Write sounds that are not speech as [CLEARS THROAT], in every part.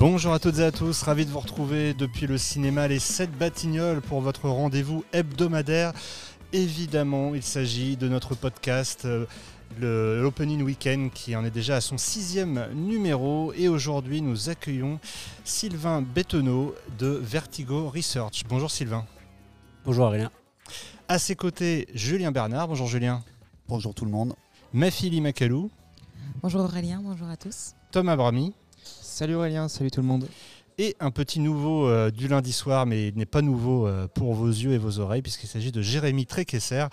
Bonjour à toutes et à tous, ravi de vous retrouver depuis le cinéma Les 7 Batignolles pour votre rendez-vous hebdomadaire. Évidemment, il s'agit de notre podcast, euh, l'Opening Weekend, qui en est déjà à son sixième numéro. Et aujourd'hui, nous accueillons Sylvain Bettenot de Vertigo Research. Bonjour Sylvain. Bonjour Aurélien. À ses côtés, Julien Bernard. Bonjour Julien. Bonjour tout le monde. Mafili Macalou. Bonjour Aurélien, bonjour à tous. Thomas Brami. Salut Aurélien, salut tout le monde. Et un petit nouveau euh, du lundi soir, mais il n'est pas nouveau euh, pour vos yeux et vos oreilles, puisqu'il s'agit de Jérémy Tréquesser,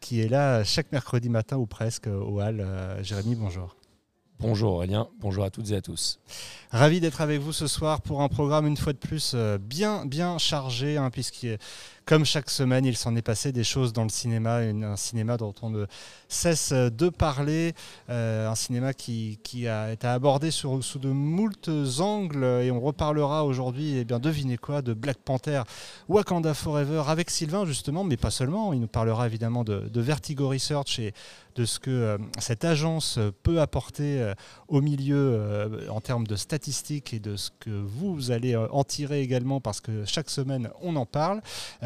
qui est là chaque mercredi matin ou presque euh, au Hall. Jérémy, bonjour. Bonjour Aurélien, bonjour à toutes et à tous. Ravi d'être avec vous ce soir pour un programme une fois de plus bien bien chargé, hein, puisqu'il comme chaque semaine, il s'en est passé des choses dans le cinéma, un cinéma dont on ne cesse de parler, euh, un cinéma qui, a été abordé sous de moultes angles, et on reparlera aujourd'hui, eh bien devinez quoi, de Black Panther, Wakanda Forever, avec Sylvain justement, mais pas seulement, il nous parlera évidemment de, Vertigo Research et de ce que euh, cette agence peut apporter euh, au milieu en termes de statistiques et de ce que vous allez en tirer également parce que chaque semaine on en parle.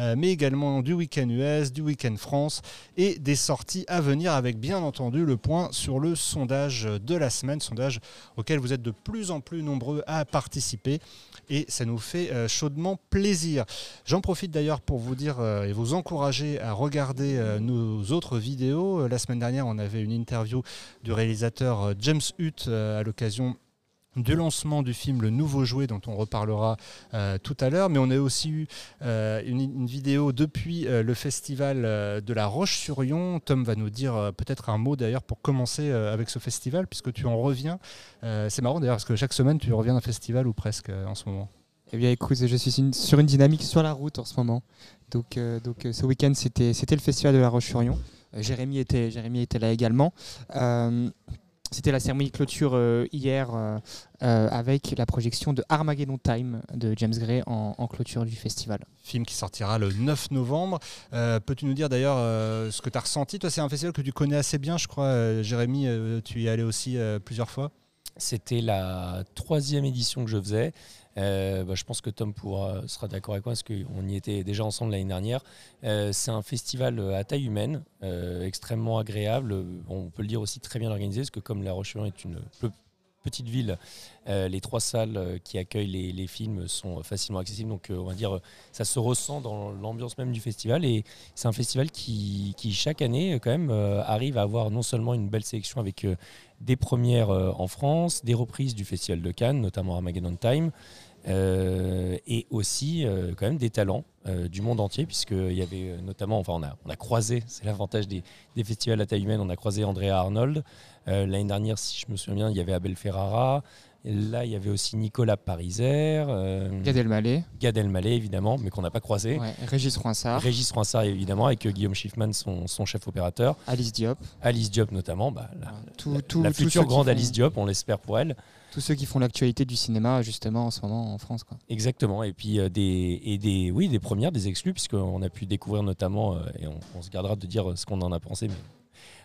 Euh, mais également du week-end US, du week-end France et des sorties à venir avec bien entendu le point sur le sondage de la semaine, sondage auquel vous êtes de plus en plus nombreux à participer et ça nous fait euh, chaudement plaisir. J'en profite d'ailleurs pour vous dire euh, et vous encourager à regarder nos autres vidéos. La semaine dernière, on avait une interview du réalisateur James Hutt à l'occasion du lancement du film Le Nouveau Jouet dont on reparlera euh, tout à l'heure, mais on a aussi eu euh, une, vidéo depuis euh, le festival de la Roche-sur-Yon. Tom va nous dire peut-être un mot d'ailleurs pour commencer avec ce festival, puisque tu en reviens. C'est marrant d'ailleurs parce que chaque semaine tu reviens d'un festival ou presque en ce moment. Eh bien écoute, je suis sur une dynamique sur la route en ce moment. Donc, donc ce week-end c'était le festival de la Roche-sur-Yon. Jérémy, était, Jérémy était là également. C'était la cérémonie de clôture euh, hier euh, euh, avec la projection de Armageddon Time de James Gray en, clôture du festival. Film qui sortira le 9 novembre. Peux-tu nous dire d'ailleurs ce que tu as ressenti Toi, c'est un festival que tu connais assez bien, je crois. Jérémy, tu y es allé aussi plusieurs fois C'était la troisième édition que je faisais. Euh, bah, je pense que Tom pourra, sera d'accord avec moi parce qu'on y était déjà ensemble l'année dernière. Euh, c'est un festival à taille humaine, euh, extrêmement agréable. On peut le dire aussi très bien organisé parce que comme La roche est une petite ville, les trois salles qui accueillent les, films sont facilement accessibles. Donc, on va dire, ça se ressent dans l'ambiance même du festival. Et c'est un festival qui, chaque année, quand même, arrive à avoir non seulement une belle sélection avec des premières en France, des reprises du Festival de Cannes, notamment Armageddon Time, euh, et aussi euh, quand même des talents euh, du monde entier, puisqu'il y avait notamment, enfin on a, on a croisé, c'est l'avantage des, des, festivals à taille humaine, on a croisé Andrea Arnold. L'année dernière, si je me souviens bien, il y avait Abel Ferrara. là, il y avait aussi Nicolas Pariser. Gad Elmaleh. Gad Elmaleh, évidemment, mais qu'on n'a pas croisé. Régis Roinsard. Régis Roinsard, évidemment, avec Guillaume Schiffman, son, son, chef opérateur. Alice Diop. Alice Diop, notamment. Bah, la, tout, tout, la future grande Alice Diop, on l'espère pour elle tous ceux qui font l'actualité du cinéma justement en ce moment en France. Quoi. Exactement. Et puis euh, des, et des, oui, des premières, des exclus, puisqu'on a pu découvrir notamment, euh, et on, on, se gardera de dire ce qu'on en a pensé, mais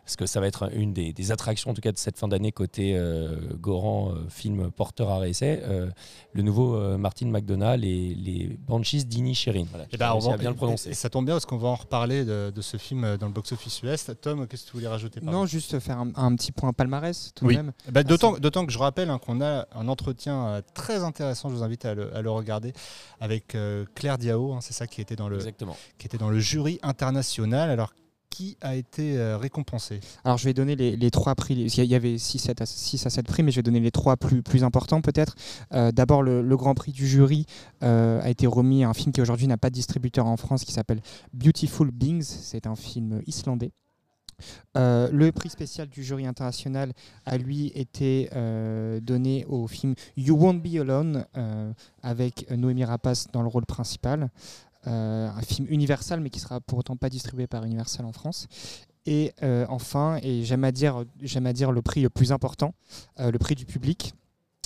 parce que ça va être une des, attractions en tout cas de cette fin d'année côté euh, Goran euh, film porteur à réessai. Euh, le nouveau Martin McDonald et les Banshees d'Ini Sherin. Voilà, et eh ben, on va bien le prononcer. ça tombe bien parce qu'on va en reparler de, ce film dans le box-office US. Tom qu'est-ce que tu voulais rajouter non juste faire un, petit point palmarès tout de même. Eh ben, d'autant, d'autant que je rappelle hein, qu'on a un entretien très intéressant. Je vous invite à le, regarder avec Claire Diao hein, c'est ça qui était dans le qui était dans le jury international. Alors qui a été euh, récompensé Alors je vais donner les, trois prix, il y avait 6, à, 6 à 7 prix, mais je vais donner les trois plus, plus importants peut-être. Euh, d'abord le, grand prix du jury euh, a été remis à un film qui aujourd'hui n'a pas de distributeur en France qui s'appelle Beautiful Beings, c'est un film islandais. le prix spécial du jury international a lui été donné au film You Won't Be Alone avec Noémie Rapace dans le rôle principal. Euh, un film Universal, mais qui sera pour autant pas distribué par Universal en France. Et euh, enfin, et j'aime à, dire, à dire le prix le plus important, euh, le prix du public,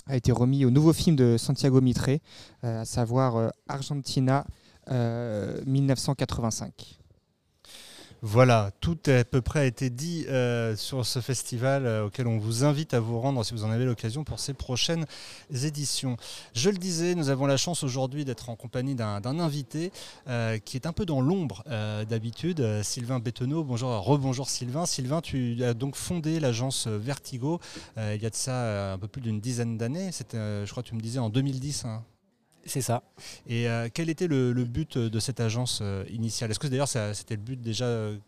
a été remis au nouveau film de Santiago Mitre, à savoir Argentina 1985. Voilà, tout à peu près a été dit euh, sur ce festival euh, auquel on vous invite à vous rendre si vous en avez l'occasion pour ces prochaines éditions. Je le disais, nous avons la chance aujourd'hui d'être en compagnie d'un invité euh, qui est un peu dans l'ombre d'habitude, Sylvain Bétonneau. Bonjour, rebonjour Sylvain. Sylvain, tu as donc fondé l'agence Vertigo il y a de ça un peu plus d'une dizaine d'années. C'était, je crois que tu me disais en 2010. C'est ça. Et euh, quel était le, but de cette agence euh, initiale? Est-ce que d'ailleurs c'était le but déjà euh,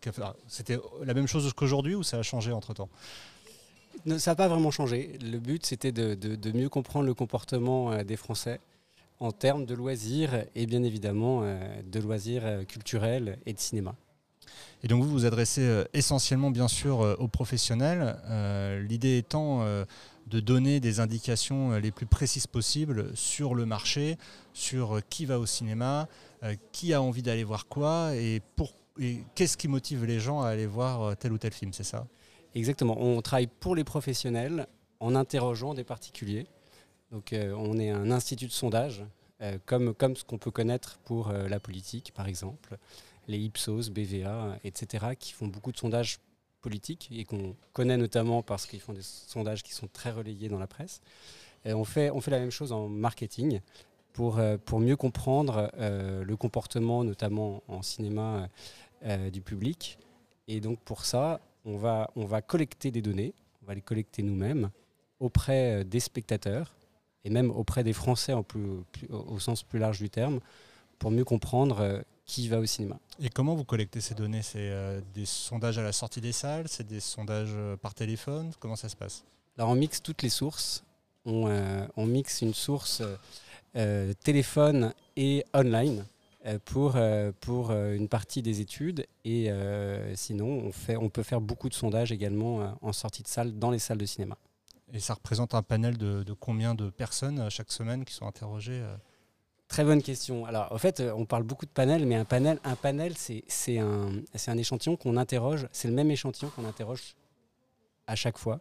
C'était la même chose qu'aujourd'hui ou ça a changé entre temps Ça n'a pas vraiment changé. Le but c'était de, mieux comprendre le comportement des Français en termes de loisirs et bien évidemment de loisirs culturels et de cinéma. Et donc vous vous adressez essentiellement bien sûr aux professionnels, l'idée étant de donner des indications euh, les plus précises possibles sur le marché, sur euh, qui va au cinéma, euh, qui a envie d'aller voir quoi et, pour, qu'est-ce qui motive les gens à aller voir tel ou tel film, c'est ça? Exactement. On travaille pour les professionnels en interrogeant des particuliers. Donc on est un institut de sondage, comme, comme ce qu'on peut connaître pour la politique par exemple, les Ipsos, BVA, etc., qui font beaucoup de sondages politique et qu'on connaît notamment parce qu'ils font des sondages qui sont très relayés dans la presse. On, fait, on fait la même chose en marketing pour, euh, pour mieux comprendre euh, le comportement, notamment en cinéma, euh, du public. Et donc pour ça, on va, on va collecter des données, on va les collecter nous-mêmes auprès des spectateurs et même auprès des Français au sens plus large du terme, pour mieux comprendre qui va au cinéma. Et comment vous collectez ces données? C'est euh, des sondages à la sortie des salles? C'est des sondages euh, par téléphone? Comment ça se passe? Alors on mixe toutes les sources. On, euh, mixe une source téléphone et online pour, pour une partie des études. Et sinon, on, fait, on peut faire beaucoup de sondages également en sortie de salle dans les salles de cinéma. Et ça représente un panel de, de combien de personnes chaque semaine qui sont interrogées Très bonne question. Alors, en fait, euh, on parle beaucoup de panel, mais un panel, un panel, c'est un, un échantillon qu'on interroge. C'est le même échantillon qu'on interroge à chaque fois.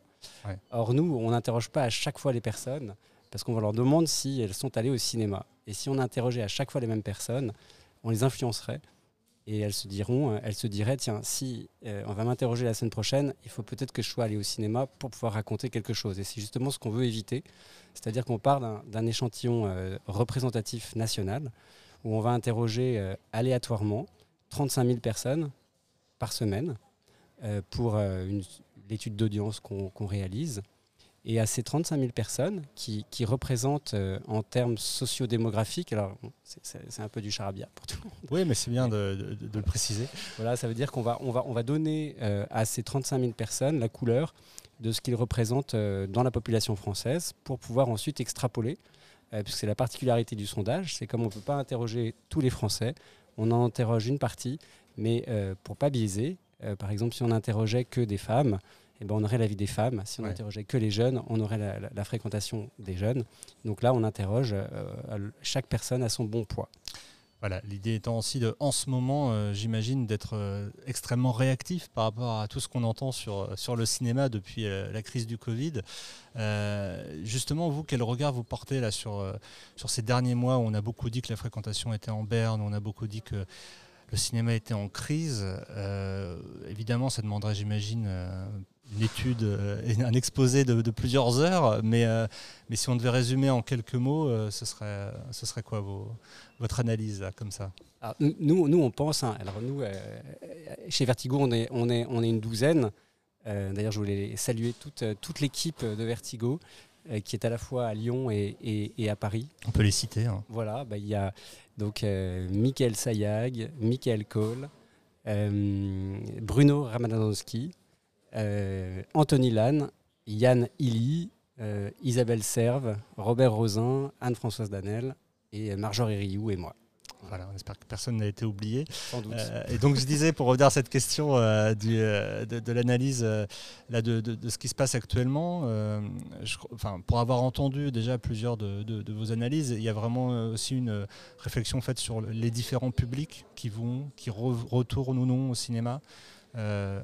Or, nous, on n'interroge pas à chaque fois les personnes parce qu'on va leur demander si elles sont allées au cinéma. Et si on interrogeait à chaque fois les mêmes personnes, on les influencerait et elles se diront, euh, elles se diraient, tiens, si euh, on va m'interroger la semaine prochaine, il faut peut-être que je sois allé au cinéma pour pouvoir raconter quelque chose. Et c'est justement ce qu'on veut éviter, c'est-à-dire qu'on part d'un échantillon euh, représentatif national où on va interroger aléatoirement 35 000 personnes par semaine pour l'étude d'audience qu'on réalise. Et à ces 35 000 personnes qui, représentent euh, en termes sociodémographiques, alors c'est un peu du charabia pour tout le monde. Oui, mais c'est bien de, le préciser. Voilà, ça veut dire qu'on va, on va, on va donner euh, à ces 35 000 personnes la couleur de ce qu'ils représentent euh, dans la population française pour pouvoir ensuite extrapoler, puisque c'est la particularité du sondage, c'est comme on ne peut pas interroger tous les Français, on en interroge une partie, mais pour pas biaiser, par exemple si on interrogeait que des femmes, eh ben, on aurait la vie des femmes. Si on interrogeait que les jeunes, on aurait la, fréquentation des jeunes. Donc là, on interroge euh, chaque personne à son bon poids. Voilà, l'idée étant aussi de, en ce moment, euh, j'imagine, d'être euh, extrêmement réactif par rapport à tout ce qu'on entend sur, sur le cinéma depuis la crise du Covid. justement, vous, quel regard vous portez là sur, sur ces derniers mois où on a beaucoup dit que la fréquentation était en berne, on a beaucoup dit que le cinéma était en crise. évidemment, ça demanderait, j'imagine, une étude, euh, un exposé de, plusieurs heures, mais, euh, mais si on devait résumer en quelques mots, euh, ce, serait, ce serait quoi vos, votre analyse comme ça? Nous, nous, on pense, hein, alors nous, chez Vertigo, on est, on est, on est une douzaine. D'ailleurs, je voulais saluer toute, toute l'équipe de Vertigo, qui est à la fois à Lyon et, et, à Paris. On peut les citer. Hein. Voilà, bah, il y a donc Michael Sayag, Michael Cole, Bruno Ramadanowski, Anthony Lannes, Yann Illy, euh, Isabelle Serve, Robert Rosin, Anne-Françoise Danel et Marjorie Rioux et moi. Voilà, on espère que personne n'a été oublié. Sans doute. Euh, et donc je disais, pour revenir à cette question du, de, l'analyse là, de, de, ce qui se passe actuellement, enfin, pour avoir entendu déjà plusieurs de, vos analyses, il y a vraiment aussi une réflexion faite sur les différents publics qui vont, qui retournent ou non au cinéma. Euh,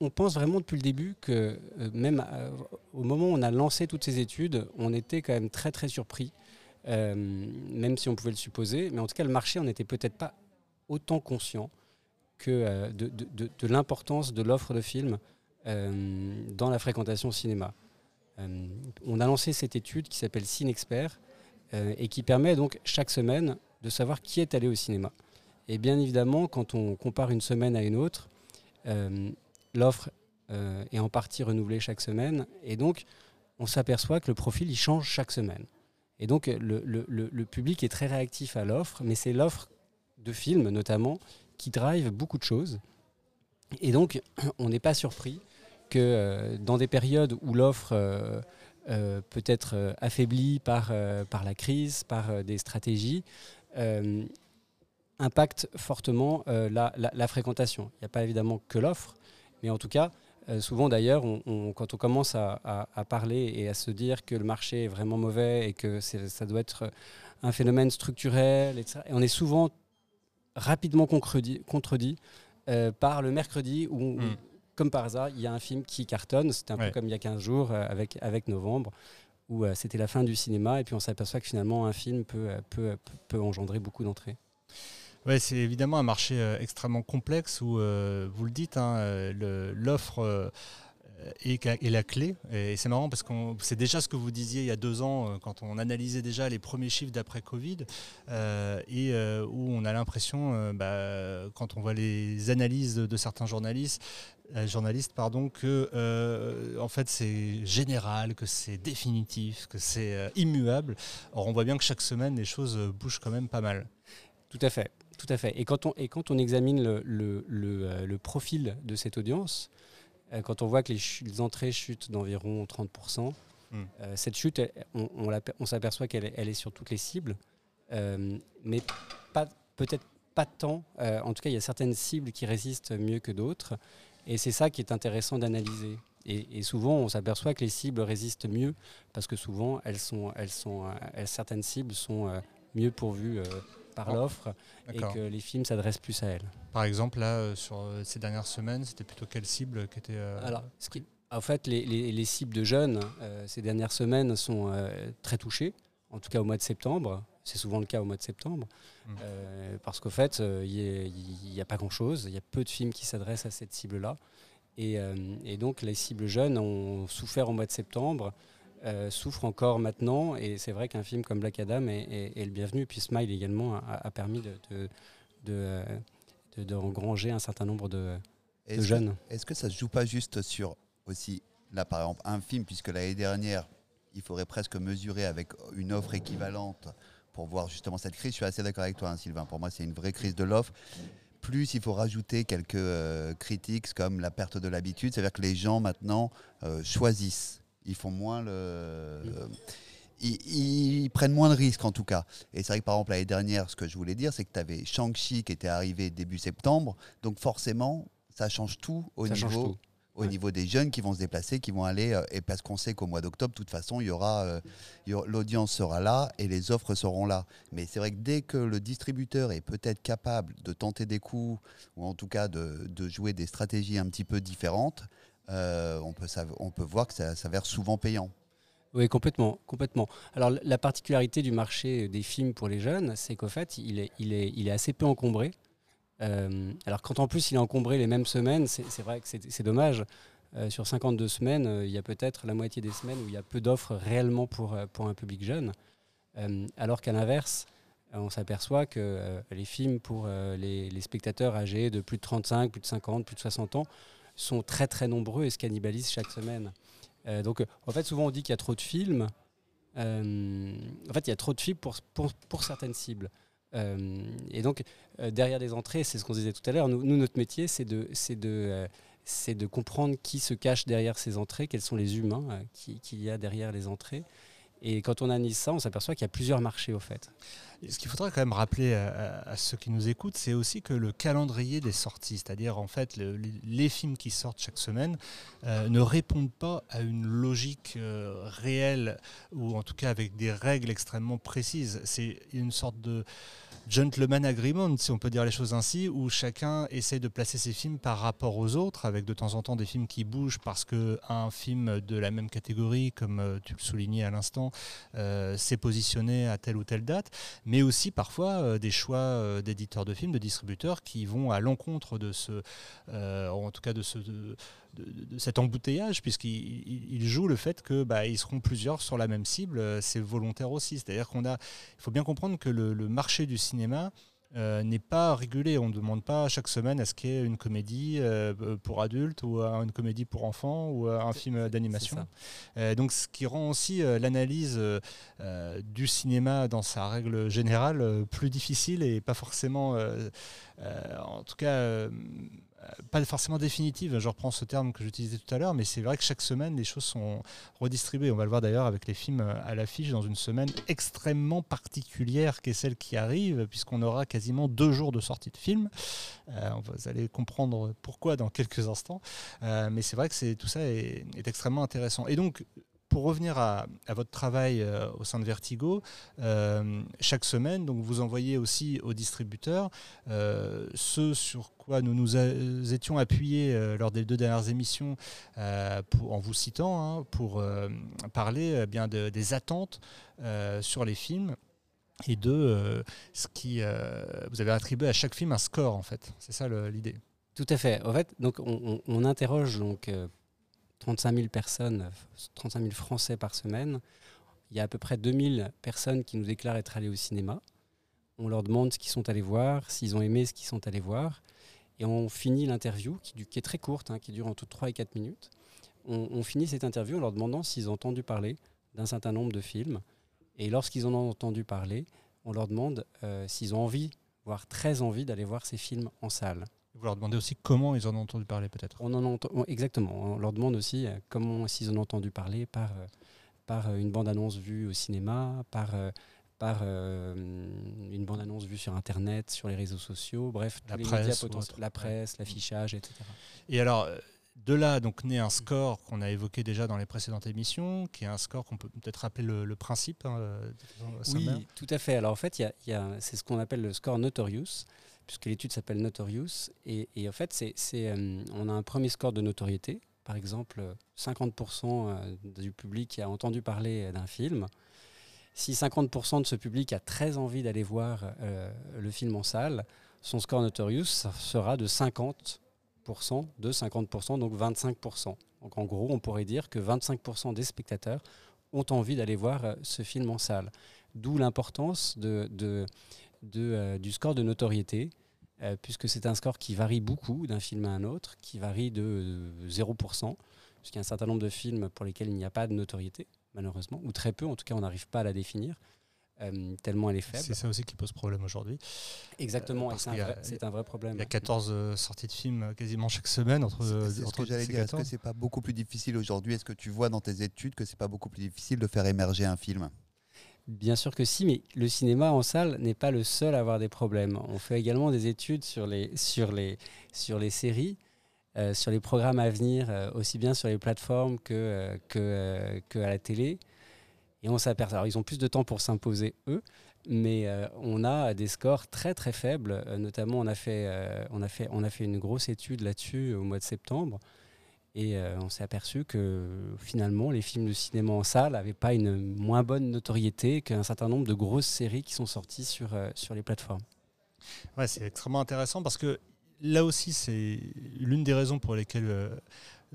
on pense vraiment depuis le début que euh, même euh, au moment où on a lancé toutes ces études, on était quand même très très surpris même si on pouvait le supposer. Mais en tout cas, le marché on n'était peut-être pas autant conscient que de, de l'importance de l'offre de films dans la fréquentation cinéma. on a lancé cette étude qui s'appelle Cinexpert et qui permet donc chaque semaine de savoir qui est allé au cinéma. Et bien évidemment, quand on compare une semaine à une autre, l'offre euh, est en partie renouvelée chaque semaine. Et donc, on s'aperçoit que le profil, il change chaque semaine. Et donc, le, public est très réactif à l'offre, mais c'est l'offre de films, notamment, qui drive beaucoup de choses. Et donc, [CLEARS THROAT] on n'est pas surpris que euh, dans des périodes où l'offre peut être affaiblie par la crise, par des stratégies, impacte fortement euh, la, fréquentation. Il n'y a pas évidemment que l'offre, mais en tout cas, euh, souvent d'ailleurs, quand on commence à, parler et à se dire que le marché est vraiment mauvais et que ça doit être un phénomène structurel, etc., et on est souvent rapidement contredit, euh, par le mercredi où, hmm. comme par hasard, il y a un film qui cartonne. C'était un peu comme il y a 15 jours avec, avec Novembre, où c'était la fin du cinéma, et puis on s'aperçoit que finalement un film peut, peut, peut engendrer beaucoup d'entrées. Ouais, c'est évidemment un marché euh, extrêmement complexe où, euh, vous le dites, hein, euh, l'offre est, la clé. Et c'est marrant parce que c'est déjà ce que vous disiez il y a deux ans quand on analysait déjà les premiers chiffres d'après Covid et où on a l'impression, bah, quand on voit les analyses de, certains journalistes, journalistes pardon, que en fait c'est général, que c'est définitif, que c'est immuable. Or on voit bien que chaque semaine les choses bougent quand même pas mal. Tout à fait. Tout à fait. Et quand on, et quand on examine le, le, le, euh, profil de cette audience, euh, quand on voit que les, entrées chutent d'environ 30%, hmm. euh, cette chute, on, on, s'aperçoit qu'elle elle est sur toutes les cibles, mais pas, peut-être pas tant. en tout cas, il y a certaines cibles qui résistent mieux que d'autres. Et c'est ça qui est intéressant d'analyser. Et, et, souvent, on s'aperçoit que les cibles résistent mieux parce que souvent, elles sont, elles sont, certaines cibles sont mieux pourvues par l'offre et que les films s'adressent plus à elle. Par exemple, là, euh, sur euh, ces dernières semaines, c'était plutôt quelle cible qui était. Euh, Alors, en fait, les, cibles de jeunes, ces dernières semaines, sont très touchées, en tout cas au mois de septembre. C'est souvent le cas au mois de septembre, mmh. parce qu'au fait, il n'y a, pas grand-chose, il y a peu de films qui s'adressent à cette cible-là. Et, et, donc, les cibles jeunes ont souffert au mois de septembre. Euh, souffre encore maintenant. Et c'est vrai qu'un film comme Black Adam est, le bienvenu. Puis Smile également a, permis de, de, de, de, engranger un certain nombre de, jeunes. Est-ce que ça se joue pas juste sur aussi, là par exemple, un film, puisque l'année dernière, il faudrait presque mesurer avec une offre équivalente pour voir justement cette crise. Je suis assez d'accord avec toi, hein, Sylvain. Pour moi, c'est une vraie crise de l'offre. Plus il faut rajouter quelques euh, critiques comme la perte de l'habitude, c'est-à-dire que les gens maintenant euh, choisissent ils font moins le. Ils, prennent moins de risques en tout cas. Et c'est vrai que par exemple l'année dernière, ce que je voulais dire, c'est que tu avais Shang-Chi qui était arrivé début septembre. Donc forcément, ça change tout au, niveau, Au niveau des jeunes qui vont se déplacer, qui vont aller. Euh, et parce qu'on sait qu'au mois d'octobre, de toute façon, il y aura, euh, l'audience sera là et les offres seront là. Mais c'est vrai que dès que le distributeur est peut-être capable de tenter des coups, ou en tout cas de, de jouer des stratégies un petit peu différentes, euh, on, peut, on peut voir que ça s'avère souvent payant. Oui, complètement, complètement. Alors la particularité du marché des films pour les jeunes, c'est qu'au fait, il est, il, est, il est assez peu encombré. Euh, alors quand en plus il est encombré les mêmes semaines, c'est vrai que c'est dommage. Euh, sur 52 semaines, il y a peut-être la moitié des semaines où il y a peu d'offres réellement pour, pour un public jeune. alors qu'à l'inverse, on s'aperçoit que les films pour les, les, spectateurs âgés de plus de 35, plus de 50, plus de 60 ans sont très très nombreux et se cannibalisent chaque semaine. Euh, donc en fait souvent on dit qu'il y a trop de films. Euh, en fait il y a trop de films pour, pour, certaines cibles. Euh, et donc derrière les entrées, c'est ce qu'on disait tout à l'heure, nous, notre métier c'est de, de, c'est de comprendre qui se cache derrière ces entrées, quels sont les humains qu'il y a derrière les entrées. Et quand on analyse ça, on s'aperçoit qu'il y a plusieurs marchés au fait. ce qu'il faudrait quand même rappeler à, ceux qui nous écoutent, c'est aussi que le calendrier des sorties, c'est-à-dire en fait les, films qui sortent chaque semaine, euh, ne répondent pas à une logique euh, réelle ou en tout cas avec des règles extrêmement précises. C'est une sorte de gentleman agreement, si on peut dire les choses ainsi, où chacun essaie de placer ses films par rapport aux autres, avec de temps en temps des films qui bougent parce qu'un film de la même catégorie, comme euh, tu le soulignais à l'instant, euh, s'est positionné à telle ou telle date, mais aussi parfois euh, des choix d'éditeurs de films, de distributeurs qui vont à l'encontre de ce, en tout cas de ce... cet embouteillage, puisqu'il joue le fait que bah, ils seront plusieurs sur la même cible, c'est volontaire aussi. C'est-à-dire qu'on a, il faut bien comprendre que le, le marché du cinéma euh, n'est pas régulé. On ne demande pas chaque semaine à ce qu'il y ait une comédie euh, pour adultes ou une comédie pour enfants ou un film d'animation. Euh, donc ce qui rend aussi l'analyse du cinéma dans sa règle générale plus difficile et pas forcément, en tout cas pas forcément définitive, je reprends ce terme que j'utilisais tout à l'heure, mais c'est vrai que chaque semaine, les choses sont redistribuées. On va le voir d'ailleurs avec les films à l'affiche dans une semaine extrêmement particulière qui est celle qui arrive, puisqu'on aura quasiment deux jours de sortie de film. Euh, vous allez comprendre pourquoi dans quelques instants. Euh, mais c'est vrai que tout ça est, est extrêmement intéressant. Et donc, pour revenir à, votre travail euh, au sein de Vertigo, euh, chaque semaine, donc vous envoyez aussi aux distributeurs euh, ce sur quoi nous nous étions appuyés lors des deux dernières émissions en vous citant hein, pour parler bien des attentes sur les films et de ce qui vous avez attribué à chaque film un score en fait. C'est ça l'idée. Tout à fait. En fait, donc on, on interroge donc 35 000 personnes, 35 000 Français par semaine. Il y a à peu près 2000 personnes qui nous déclarent être allées au cinéma. On leur demande ce qu'ils sont allés voir, s'ils ont aimé ce qu'ils sont allés voir. Et on finit l'interview, qui, est très courte, hein, qui dure entre 3 et 4 minutes. On, finit cette interview en leur demandant s'ils ont entendu parler d'un certain nombre de films. Et lorsqu'ils en ont entendu parler, on leur demande euh, s'ils ont envie, voire très envie, d'aller voir ces films en salle. Vous leur demandez aussi comment ils en ont entendu parler, peut-être On en entend, Exactement. On leur demande aussi euh, comment s'ils en ont entendu parler par, euh, par euh, une bande-annonce vue au cinéma, par, par une bande-annonce vue sur Internet, sur les réseaux sociaux, bref, la presse, la presse, l'affichage, etc. Et alors, de là, donc, naît un score qu'on a évoqué déjà dans les précédentes émissions, qui est un score qu'on peut peut-être rappeler le, principe. Hein, oui, tout à fait. Alors, en fait, y y a, c'est ce qu'on appelle le score Notorious puisque l'étude s'appelle Notorious. Et, en fait, c'est, euh, on a un premier score de notoriété. Par exemple, 50% euh, du public a entendu parler d'un film. Si 50% de ce public a très envie d'aller voir euh, le film en salle, son score Notorious sera de 50%, de 50%, donc 25%. Donc en gros, on pourrait dire que 25% des spectateurs ont envie d'aller voir ce film en salle. D'où l'importance de, euh, du score de notoriété, euh, puisque c'est un score qui varie beaucoup d'un film à un autre, qui varie de 0%, puisqu'il y a un certain nombre de films pour lesquels il n'y a pas de notoriété, malheureusement, ou très peu, en tout cas on n'arrive pas à la définir. Euh, tellement elle est faible. C'est ça aussi qui pose problème aujourd'hui. Exactement, c'est un, vrai problème. Il y a 14 sorties de films quasiment chaque semaine entre, entre ce Est-ce que c'est pas beaucoup plus difficile aujourd'hui? Est-ce que tu vois dans tes études que c'est pas beaucoup plus difficile de faire émerger un film? Bien sûr que si, mais le cinéma en salle n'est pas le seul à avoir des problèmes. On fait également des études sur les, sur les, sur les séries, euh, sur les programmes à venir, euh, aussi bien sur les plateformes que, euh, que, que, à la télé. Et on s'aperçoit, alors ils ont plus de temps pour s'imposer eux, mais on a des scores très très faibles. notamment, on a, fait, on, a fait, on a fait une grosse étude là-dessus au mois de septembre. Et euh, on s'est aperçu que finalement, les films de cinéma en salle n'avaient pas une moins bonne notoriété qu'un certain nombre de grosses séries qui sont sorties sur, euh, sur les plateformes. Ouais, c'est extrêmement intéressant parce que là aussi, c'est l'une des raisons pour lesquelles euh,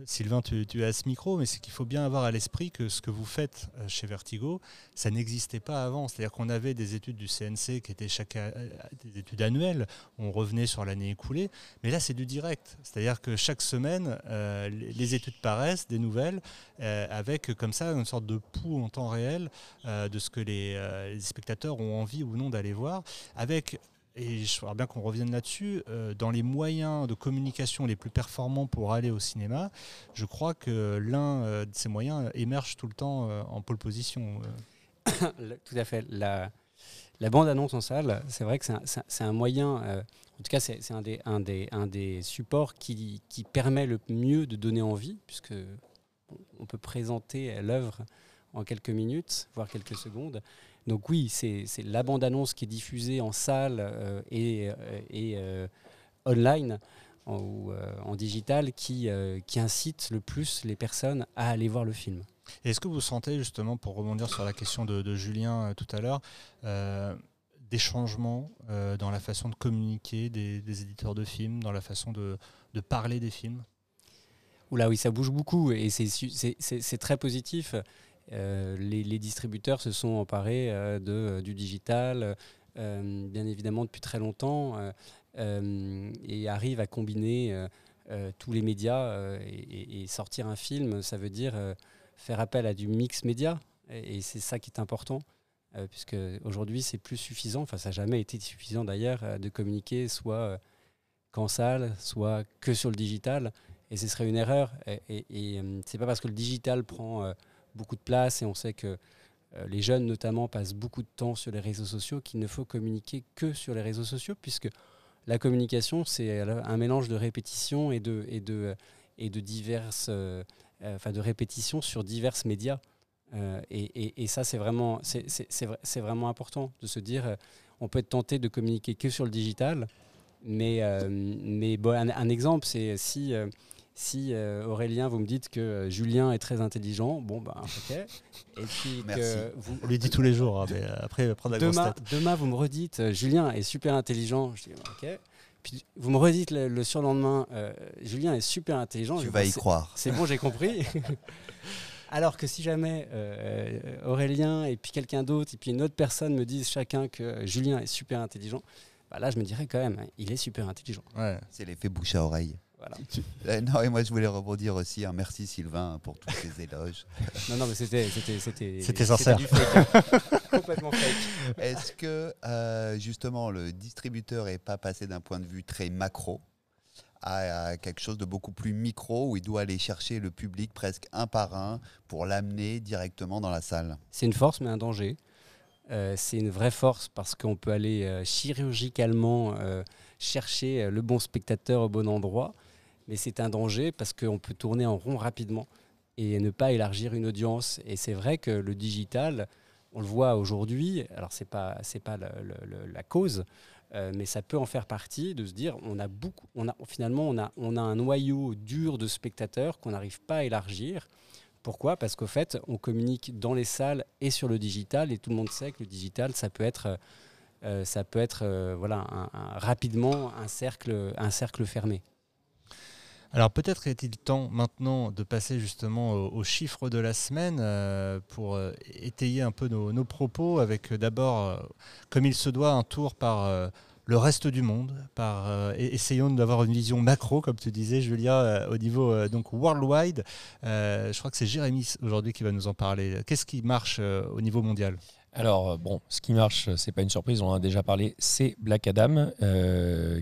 Sylvain, tu, à ce micro, mais c'est qu'il faut bien avoir à l'esprit que ce que vous faites euh, chez Vertigo, ça n'existait pas avant. C'est-à-dire qu'on avait des études du CNC qui étaient chaque, euh, des études annuelles, on revenait sur l'année écoulée, mais là c'est du direct. C'est-à-dire que chaque semaine, euh, les études paraissent, des nouvelles, avec comme ça une sorte de pouls en temps réel de ce que les, les spectateurs ont envie ou non d'aller voir, avec et je voudrais bien qu'on revienne là-dessus, euh, dans les moyens de communication les plus performants pour aller au cinéma, je crois que l'un euh, de ces moyens émerge tout le temps euh, en pole position. [COUGHS] tout à fait. La, bande-annonce en salle, c'est vrai que c'est un, moyen, en tout cas c'est un des supports qui, qui, permet le mieux de donner envie, puisque on peut présenter l'œuvre en quelques minutes, voire quelques secondes. Donc oui, c'est la bande-annonce qui est diffusée en salle et, et online ou en digital qui, qui incite le plus les personnes à aller voir le film. Est-ce que vous sentez justement, pour rebondir sur la question de, Julien tout à l'heure, des changements dans la façon de communiquer des, éditeurs de films, dans la façon de, de parler des films? Oula, oui, ça bouge beaucoup et c'est très positif. Euh, les, distributeurs se sont emparés euh, de, euh, du digital, bien évidemment depuis très longtemps, et arrivent à combiner tous les médias et, sortir un film, ça veut dire faire appel à du mix média, et, c'est ça qui est important. puisque aujourd'hui c'est plus suffisant, enfin ça n'a jamais été suffisant d'ailleurs, de communiquer soit qu'en salle, soit que sur le digital et ce serait une erreur. Et, et, euh, c'est pas parce que le digital prend beaucoup de place et on sait que euh, les jeunes notamment passent beaucoup de temps sur les réseaux sociaux qu'il ne faut communiquer que sur les réseaux sociaux puisque la communication c'est un mélange de répétition et de et de et de diverses enfin de répétition sur divers médias. Et, et, ça c'est vraiment c'est vraiment important de se dire on peut être tenté de communiquer que sur le digital mais, mais bon, un, exemple, c'est si si euh, Aurélien, vous me dites que euh, Julien est très intelligent, bon ben ok. Et puis que vous... On lui dit tous les jours, hein, mais euh, après prendre la demain, tête. Demain, vous me redites Julien est super intelligent. Je dis ok. Puis vous me redites le, surlendemain Julien est super intelligent. Tu vas y croire. C'est bon, j'ai compris. [LAUGHS] Alors que si jamais Aurélien et puis quelqu'un d'autre et puis une autre personne me disent chacun que Julien est super intelligent, bah là je me dirais quand même, hein, il est super intelligent. Ouais. C'est l'effet bouche à oreille. Euh, non, et moi je voulais rebondir aussi. un merci Sylvain pour tous ces [LAUGHS] éloges. non, non, mais c'était c'était c'était sincère. [LAUGHS] Complètement fake. Est-ce que euh, justement le distributeur est pas passé d'un point de vue très macro à, quelque chose de beaucoup plus micro où il doit aller chercher le public presque un par un pour l'amener directement dans la salle? C'est une force mais un danger. Euh, c'est une vraie force parce qu'on peut aller chirurgicalement chercher le bon spectateur au bon endroit mais c'est un danger parce qu'on peut tourner en rond rapidement et ne pas élargir une audience. Et c'est vrai que le digital, on le voit aujourd'hui, alors ce n'est pas, c'est pas la cause, euh, mais ça peut en faire partie de se dire on a beaucoup, on a, finalement on a, on a un noyau dur de spectateurs qu'on n'arrive pas à élargir. Pourquoi? Parce qu'au fait, on communique dans les salles et sur le digital, et tout le monde sait que le digital, ça peut être, euh, ça peut être euh, voilà, rapidement un cercle, un cercle fermé. Alors peut-être est-il temps maintenant de passer justement aux, chiffres de la semaine euh, pour euh, étayer un peu nos, propos avec euh, d'abord, comme il se doit, un tour par le reste du monde. Par, essayons d'avoir une vision macro, comme tu disais, Julia, au niveau donc worldwide. je crois que c'est Jérémy aujourd'hui qui va nous en parler. Qu'est-ce qui marche au niveau mondial? Alors, bon, ce qui marche, c'est pas une surprise, on en a déjà parlé, c'est Black Adam,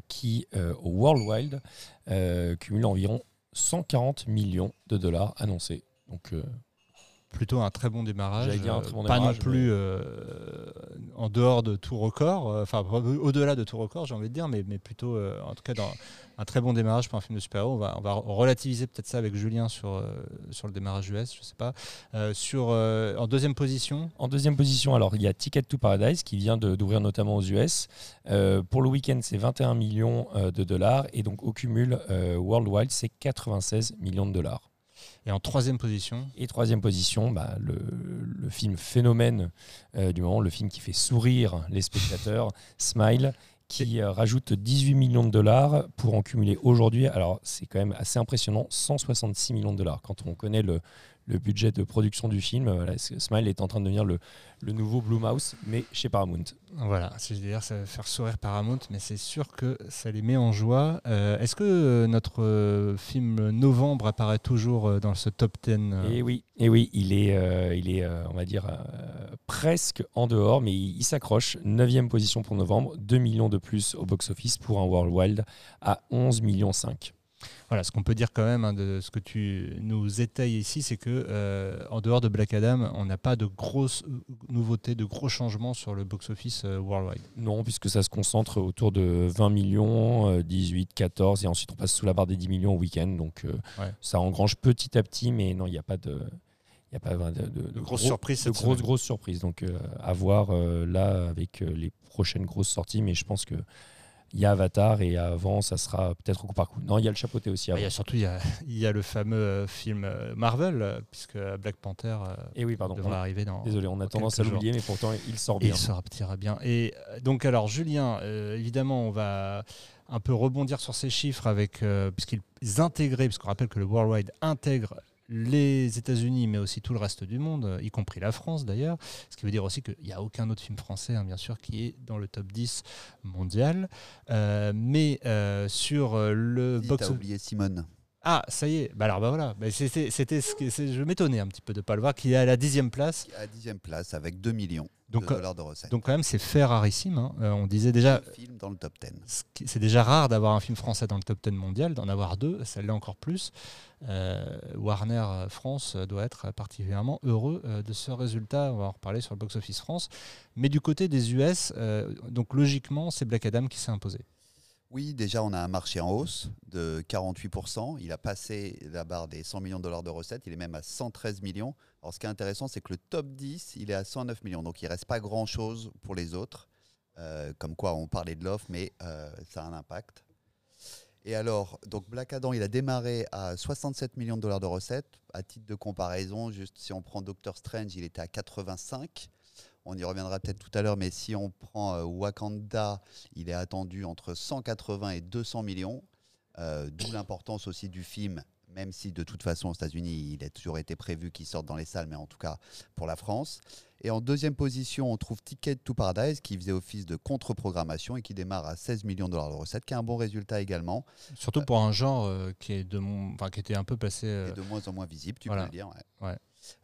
qui, au Worldwide, euh, cumule environ 140 millions de dollars annoncés. Donc, euh, plutôt un très bon démarrage. Dire un très bon pas non plus euh, en dehors de tout record, enfin au-delà de tout record, j'ai envie de dire, mais, mais plutôt en tout cas dans un très bon démarrage pour un film de super-héros. On va, on va relativiser peut-être ça avec Julien sur, euh, sur le démarrage US, je sais pas. Euh, sur, euh, en deuxième position En deuxième position, alors il y a Ticket to Paradise qui vient d'ouvrir notamment aux US. pour le week-end, c'est 21 millions de dollars et donc au cumul, Worldwide, c'est 96 millions de dollars. Et en troisième position Et troisième position, bah, le, le, film phénomène du moment, le film qui fait sourire les spectateurs, Smile, qui euh, rajoute 18 millions de dollars pour en cumuler aujourd'hui. Alors c'est quand même assez impressionnant, 166 millions de dollars. Quand on connaît le, le budget de production du film. Smile est en train de devenir le, le nouveau Blue Mouse, mais chez Paramount. Voilà, c'est-à-dire ça va faire sourire Paramount, mais c'est sûr que ça les met en joie. Euh, est-ce que euh, notre euh, film Novembre apparaît toujours dans ce top 10 Et eh oui, et eh oui, il est, il est on va dire, presque en dehors, mais il, il s'accroche. 9 position pour Novembre, 2 millions de plus au box-office pour un World Wild à 11 millions 5. Voilà, ce qu'on peut dire quand même hein, de ce que tu nous étayes ici, c'est que euh, en dehors de Black Adam, on n'a pas de grosses euh, nouveautés, de gros changements sur le box-office euh, worldwide. Non, puisque ça se concentre autour de 20 millions, 18, 14, et ensuite on passe sous la barre des 10 millions au week-end. Donc ça engrange petit à petit, mais non, il n'y a pas de n'y a pas de, de, grosses surprises. De grosses, grosses surprises. Donc à voir là avec les prochaines grosses sorties, mais je pense que il y a Avatar et avant, ça sera peut-être au coup par coup. Non, il y a le chapeauté aussi. Ah, il y a surtout [LAUGHS] il y a, le fameux euh, film euh, Marvel, euh, puisque Black Panther et oui, pardon, devrait arriver dans. Désolé, on a tendance à l'oublier, mais pourtant il sort bien. il sortira bien. Et donc, alors, Julien, évidemment, on va un peu rebondir sur ces chiffres avec puisqu'ils intégraient, puisqu'on rappelle que le Worldwide intègre les États-Unis, mais aussi tout le reste du monde, y compris la France d'ailleurs. Ce qui veut dire aussi qu'il n'y a aucun autre film français, hein, bien sûr, qui est dans le top 10 mondial. Euh, mais euh, sur le si, box. oublié Simone. Ah, ça y est. Bah alors, bah voilà. Bah, c'était, c'était ce que, je m'étonnais un petit peu de ne pas le voir, qui est à la dixième place. À la dixième place avec 2 millions donc, de euh, dollars de recettes. Donc quand même, c'est fait rarissime. Hein. on disait déjà. film dans le top 10. C'est déjà rare d'avoir un film français dans le top 10 mondial, d'en avoir deux, celle-là encore plus. Euh, Warner France doit être particulièrement heureux euh, de ce résultat. On va en reparler sur le box-office France. Mais du côté des US, euh, donc logiquement, c'est Black Adam qui s'est imposé. Oui, déjà, on a un marché en hausse de 48%. Il a passé la barre des 100 millions de dollars de recettes. Il est même à 113 millions. Alors, ce qui est intéressant, c'est que le top 10, il est à 109 millions. Donc, il ne reste pas grand-chose pour les autres. comme quoi, on parlait de l'offre, mais ça a un impact. Et alors, donc Black Adam, il a démarré à 67 millions de dollars de recettes. À titre de comparaison, juste si on prend Doctor Strange, il était à 85. On y reviendra peut-être tout à l'heure, mais si on prend euh, Wakanda, il est attendu entre 180 et 200 millions. Euh, d'où l'importance aussi du film, même si de toute façon aux États-Unis, il a toujours été prévu qu'il sorte dans les salles, mais en tout cas pour la France. Et en deuxième position, on trouve Ticket to Paradise qui faisait office de contre-programmation et qui démarre à 16 millions de dollars de recettes, qui est un bon résultat également. Surtout pour un genre euh, qui, est de enfin, qui était un peu passé. Euh, de moins en moins visible, tu peux le dire. Ouais.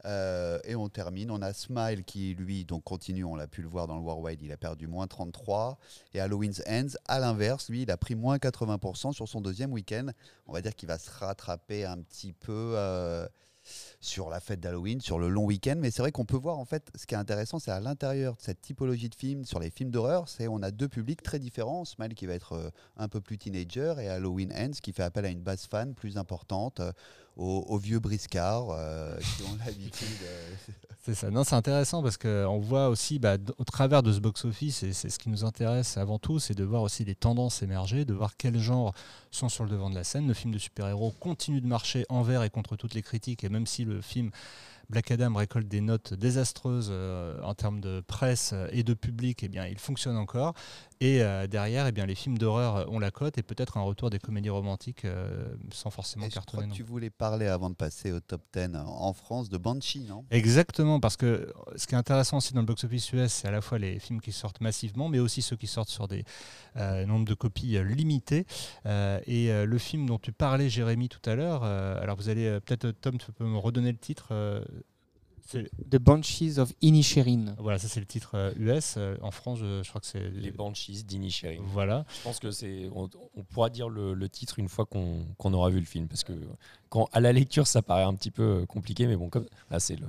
Euh, et on termine. On a Smile qui, lui, donc continue, on l'a pu le voir dans le Worldwide, il a perdu moins 33. Et Halloween's Ends, à l'inverse, lui, il a pris moins 80% sur son deuxième week-end. On va dire qu'il va se rattraper un petit peu sur la fête d'Halloween, sur le long week-end. Mais c'est vrai qu'on peut voir, en fait, ce qui est intéressant, c'est à l'intérieur de cette typologie de films, sur les films d'horreur, c'est on a deux publics très différents. Smile qui va être euh, un peu plus teenager et Halloween Ends qui fait appel à une base fan plus importante, euh, aux, vieux briscards [LAUGHS] euh, qui ont l'habitude. c'est ça. Non, c'est intéressant parce qu'on voit aussi, bah, au travers de ce box-office, et c'est ce qui nous intéresse avant tout, c'est de voir aussi les tendances émerger, de voir quels genres sont sur le devant de la scène. Le film de super-héros continue de marcher envers et contre toutes les critiques, et même si le film Black Adam récolte des notes désastreuses euh, en termes de presse et de public, eh bien, il fonctionne encore. Et euh, derrière, eh bien, les films d'horreur ont la cote et peut-être un retour des comédies romantiques euh, sans forcément cartonner. tu voulais parler avant de passer au top 10 en France de Banshee, non? Exactement, parce que ce qui est intéressant aussi dans le box-office US, c'est à la fois les films qui sortent massivement, mais aussi ceux qui sortent sur des nombres de copies limités. et le film dont tu parlais, Jérémy, tout à l'heure, alors vous allez peut-être, Tom, tu peux me redonner le titre The Banshees of Inisherin. Voilà, ça c'est le titre US. Euh, euh, en France, je, crois que c'est les Banshees d'Inisherin. Voilà. Je pense que c'est. On, pourra dire le, titre une fois qu'on aura vu le film, parce que quand à la lecture ça paraît un petit peu compliqué, mais bon, comme là c'est le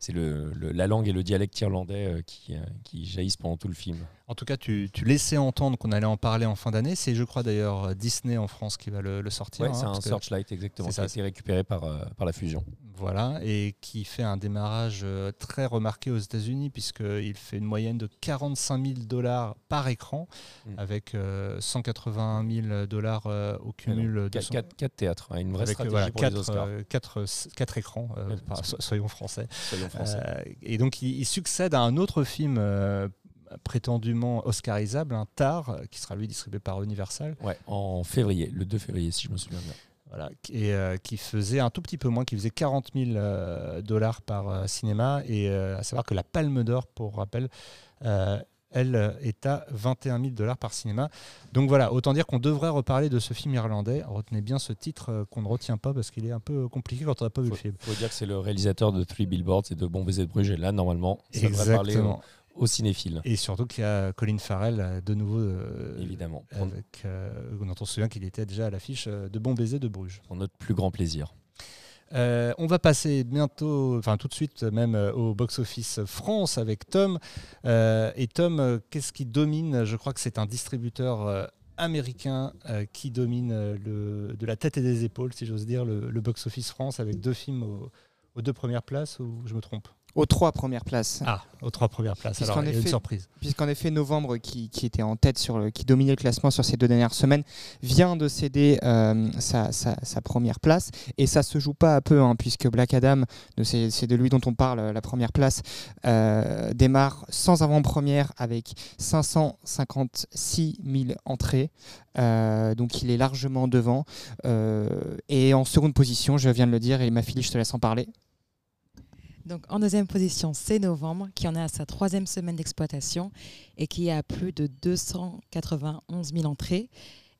c'est le, la langue et le dialecte irlandais euh, qui, qui jaillissent pendant tout le film. En tout cas, tu, laissais entendre qu'on allait en parler en fin d'année. C'est, je crois d'ailleurs, Disney en France qui va le, sortir. Oui, c'est hein, un Searchlight, exactement. Ça. a été récupéré par, euh, par la fusion. Voilà, et qui fait un démarrage euh, très remarqué aux États-Unis, puisqu'il fait une moyenne de 45 000 dollars par écran, mm. avec 180 000 dollars au cumul. de 4, théâtres, une vraie stratégie pour 4, les Oscars. 4, écrans, soyons français. et donc, il, il, succède à un autre film prétendument oscarisable, un Tar, qui sera lui distribué par Universal. Ouais, en février, le 2 février, si je me souviens bien. Voilà, et euh, qui faisait un tout petit peu moins, qui faisait 40 000 euh, dollars par euh, cinéma, et à savoir que la Palme d'Or, pour rappel, elle est à 21 000 dollars par cinéma. Donc voilà, autant dire qu'on devrait reparler de ce film irlandais. Retenez bien ce titre qu'on ne retient pas parce qu'il est un peu compliqué quand on n'a pas vu le film. Il faut dire que c'est le réalisateur de Three Billboards et de Bon Baiser de Bruges. Et là, normalement, ça devrait parler aux cinéphiles. Et surtout qu'il y a Colin Farrell euh, de nouveau. Euh, Évidemment. Avec, euh, dont on se souvient qu'il était déjà à l'affiche de Bon Baiser de Bruges. Pour notre plus grand plaisir. on va passer bientôt, enfin tout de suite même au box-office France avec Tom. et Tom, qu'est-ce qui domine? Je crois que c'est un distributeur américain qui domine le, de la tête et des épaules, si j'ose dire, le, box-office France avec deux films au, aux deux premières places ou je me trompe? Aux trois premières places. Ah, aux trois premières places. Alors, il y a une surprise. Puisqu'en effet, Novembre, qui, qui, était en tête, sur le, qui dominait le classement sur ces deux dernières semaines, vient de céder euh, sa, sa, première place. Et ça se joue pas à peu, hein, puisque Black Adam, c'est de lui dont on parle, la première place, euh, démarre sans avant-première avec 556 000 entrées. Euh, donc il est largement devant. et en seconde position, je viens de le dire, et ma fille, je te laisse en parler. Donc en deuxième position, c'est Novembre, qui en est à sa troisième semaine d'exploitation et qui a plus de 291 000 entrées.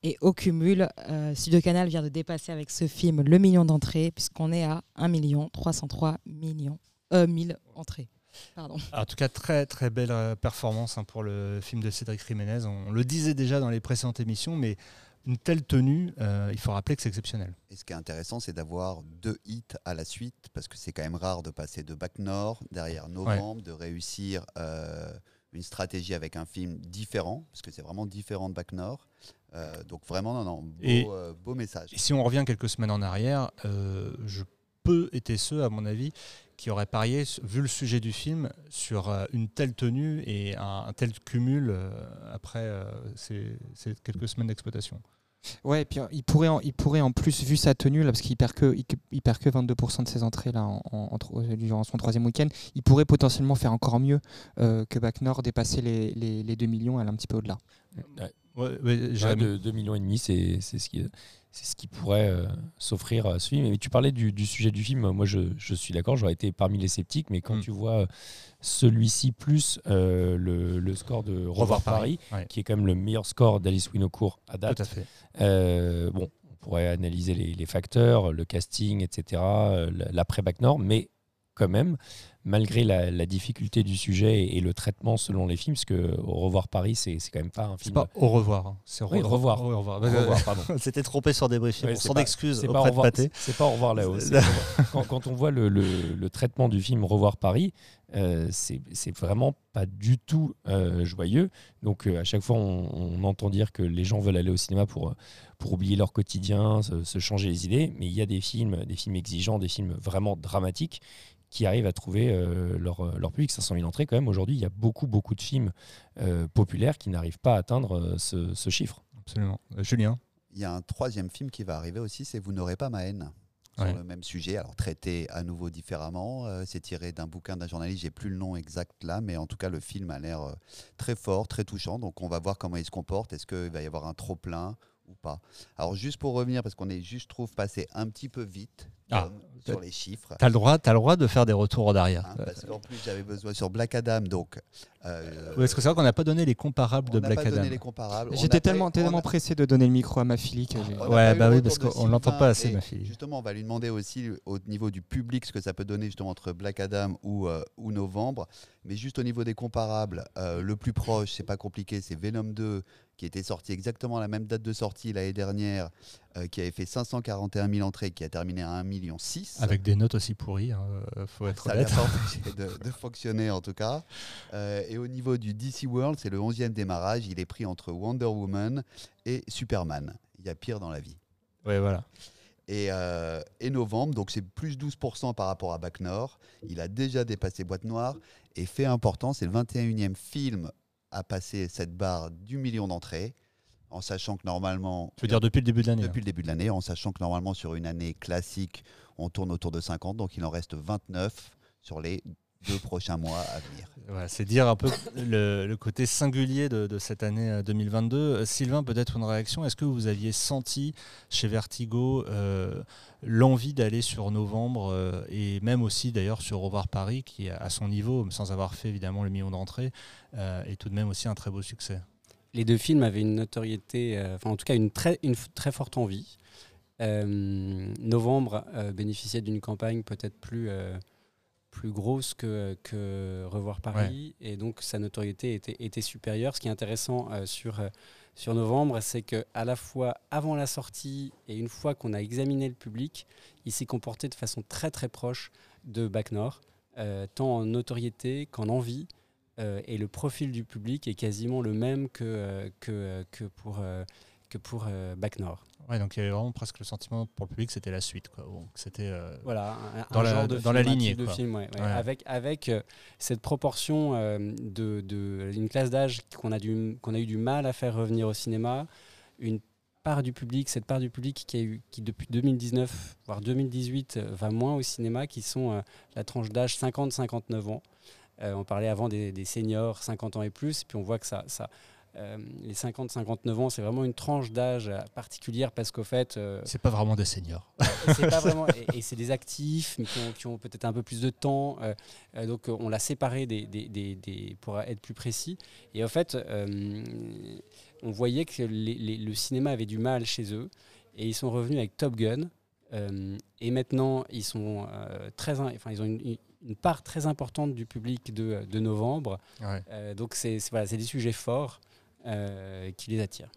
Et au cumul, euh, Studio Canal vient de dépasser avec ce film le million d'entrées, puisqu'on est à 1 303 millions, euh, 1000 entrées. En tout cas, très très belle euh, performance hein, pour le film de Cédric Jiménez. On le disait déjà dans les précédentes émissions, mais une telle tenue, euh, il faut rappeler que c'est exceptionnel. Et ce qui est intéressant, c'est d'avoir deux hits à la suite, parce que c'est quand même rare de passer de Bac Nord derrière Novembre, de réussir euh, une stratégie avec un film différent, parce que c'est vraiment différent de Bac Nord. Euh, donc vraiment, non, non, beau, beau message. Et si on revient quelques semaines en arrière, je peu été ceux, à mon avis, qui auraient parié, vu le sujet du film, sur une telle tenue et un, tel cumul après ces, quelques semaines d'exploitation. Ouais, et puis il pourrait, en, il pourrait en plus, vu sa tenue, là, parce qu'il perd que, il, perd que 22% de ses entrées là, en, durant son troisième week-end, il pourrait potentiellement faire encore mieux euh, que Bac Nord, dépasser les, les, 2 millions, aller un petit peu au-delà. Ouais, ouais, 2, millions et demi, c'est ce qui c'est ce qui pourrait euh, s'offrir à ce film. Mais tu parlais du, sujet du film, moi je, je suis d'accord, j'aurais été parmi les sceptiques, mais quand mm. tu vois celui-ci plus euh, le, score de Revoir, Paris, qui est quand même le meilleur score d'Alice Winocourt à date. Tout à fait. Euh, bon, on pourrait analyser les, facteurs, le casting, etc., euh, l'après-bac nord, mais quand même, malgré la, difficulté du sujet et, le traitement selon les films, parce que Au revoir Paris, c'est quand même pas un film. C'est pas Au revoir, hein. c'est revoir. Au revoir. [LAUGHS] pardon. C'était trompé sur des briefings. sans excuse. C'est pas, pas Au revoir là-haut. [LAUGHS] quand, quand, on voit le, le, traitement du film Revoir Paris, euh, c'est vraiment pas du tout euh, joyeux. Donc euh, à chaque fois, on, entend dire que les gens veulent aller au cinéma pour, pour oublier leur quotidien, se, se changer les idées. Mais il y a des films, des films exigeants, des films vraiment dramatiques qui arrivent à trouver euh, leur, euh, leur, public. 500 000 entrées, quand même, aujourd'hui, il y a beaucoup, beaucoup de films euh, populaires qui n'arrivent pas à atteindre ce, ce, chiffre. Absolument. Julien Il y a un troisième film qui va arriver aussi, c'est Vous n'aurez pas ma haine. Sur le même sujet, alors traité à nouveau différemment. c'est tiré d'un bouquin d'un journaliste, j'ai plus le nom exact là, mais en tout cas, le film a l'air très fort, très touchant. Donc, on va voir comment il se comporte. Est-ce qu'il va y avoir un trop-plein ou pas Alors, juste pour revenir, parce qu'on est juste, trouve, passé un petit peu vite ah, sur les chiffres. Tu as, le droit, as le droit de faire des retours en arrière. Hein, parce qu'en plus, j'avais besoin sur Black Adam. Donc, euh, est-ce que c'est vrai qu'on n'a pas donné les comparables de Black Adam J'étais tellement, tellement pressé de donner le micro à ma fille que Ouais, bah oui, parce qu'on ne l'entend pas assez, ma fille. Justement, on va lui demander aussi au niveau du public ce que ça peut donner justement entre Black Adam ou, euh, ou Novembre. Mais juste au niveau des comparables, euh, le plus proche, c'est pas compliqué, c'est Venom 2 qui était sorti exactement à la même date de sortie l'année dernière, euh, qui avait fait 541 000 entrées, qui a terminé à 1,6 million. Avec des notes aussi pourries, hein, euh, faut être Ça honnête. Ça [LAUGHS] de, de, fonctionner en tout cas. Euh, et au niveau du DC World, c'est le 11e démarrage. Il est pris entre Wonder Woman et Superman. Il y a pire dans la vie. Oui, voilà. Et, et, novembre, donc c'est plus 12% par rapport à Bac Nord. Il a déjà dépassé Boîte Noire. Et fait important, c'est le 21e film à passer cette barre du million d'entrées, en sachant que normalement. Tu veux dire depuis le début de l'année Depuis le début de l'année, en sachant que normalement sur une année classique, on tourne autour de 50, donc il en reste 29 sur les deux prochains mois à venir. c'est dire un peu le, côté singulier de, cette année 2022. Euh, Sylvain, peut-être une réaction. Est-ce que vous aviez senti chez Vertigo euh, l'envie d'aller sur novembre euh, et même aussi d'ailleurs sur Revoir Paris, qui à son niveau, sans avoir fait évidemment le million d'entrées, est tout de même aussi un très beau succès? Les deux films avaient une notoriété, enfin en tout cas une très, une très forte envie. novembre bénéficiait d'une campagne peut-être plus plus grosse que, que Revoir Paris et donc sa notoriété était, était supérieure. Ce qui est intéressant euh, sur, euh, sur novembre, c'est que à la fois avant la sortie et une fois qu'on a examiné le public, il s'est comporté de façon très très proche de Bac Nord, euh, tant en notoriété qu'en envie. Et le profil du public est quasiment le même que, que, que pour que pour Bac Nord. Ouais, donc il y avait vraiment presque le sentiment pour le public c'était la suite. Quoi. c'était voilà, un, genre de dans la lignée. De film, Avec, avec cette proportion de, de, une classe d'âge qu'on a, qu'on a eu du mal à faire revenir au cinéma, une part du public, cette part du public qui, a eu, qui depuis 2019, voire 2018, euh, va moins au cinéma, qui sont euh, la tranche d'âge 50-59 ans. Euh, on parlait avant des, seniors 50 ans et plus, puis on voit que ça, ça les 50-59 ans, c'est vraiment une tranche d'âge particulière parce qu'au fait. c'est pas vraiment des seniors. [LAUGHS] pas vraiment, et, c'est des actifs, mais qui ont, peut-être un peu plus de temps. donc on l'a séparé des, des, des, pour être plus précis. Et en fait on voyait que le cinéma avait du mal chez eux et ils sont revenus avec Top Gun. Euh, et maintenant, ils, sont, euh, très, enfin, ils ont une, part très importante du public de, novembre. Euh, donc, c'est voilà, des sujets forts qui les attirent.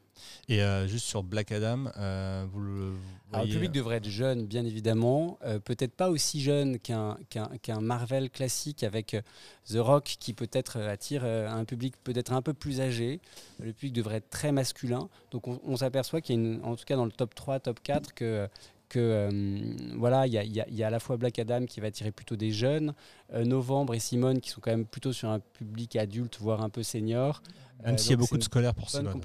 Et euh, juste sur Black Adam, euh, vous le le public devrait être jeune, bien évidemment. Euh, peut-être pas aussi jeune qu'un qu'un Marvel classique avec The Rock, qui peut-être attire un public peut-être un peu plus âgé. Le public devrait être très masculin. Donc on, s'aperçoit qu'il y a, une, en tout cas dans le top 3, top 4, que que voilà, il y, y, a à la fois Black Adam qui va attirer plutôt des jeunes, Novembre et Simone qui sont quand même plutôt sur un public adulte, voire un peu senior. Même s'il y a beaucoup de scolaires pour Simone.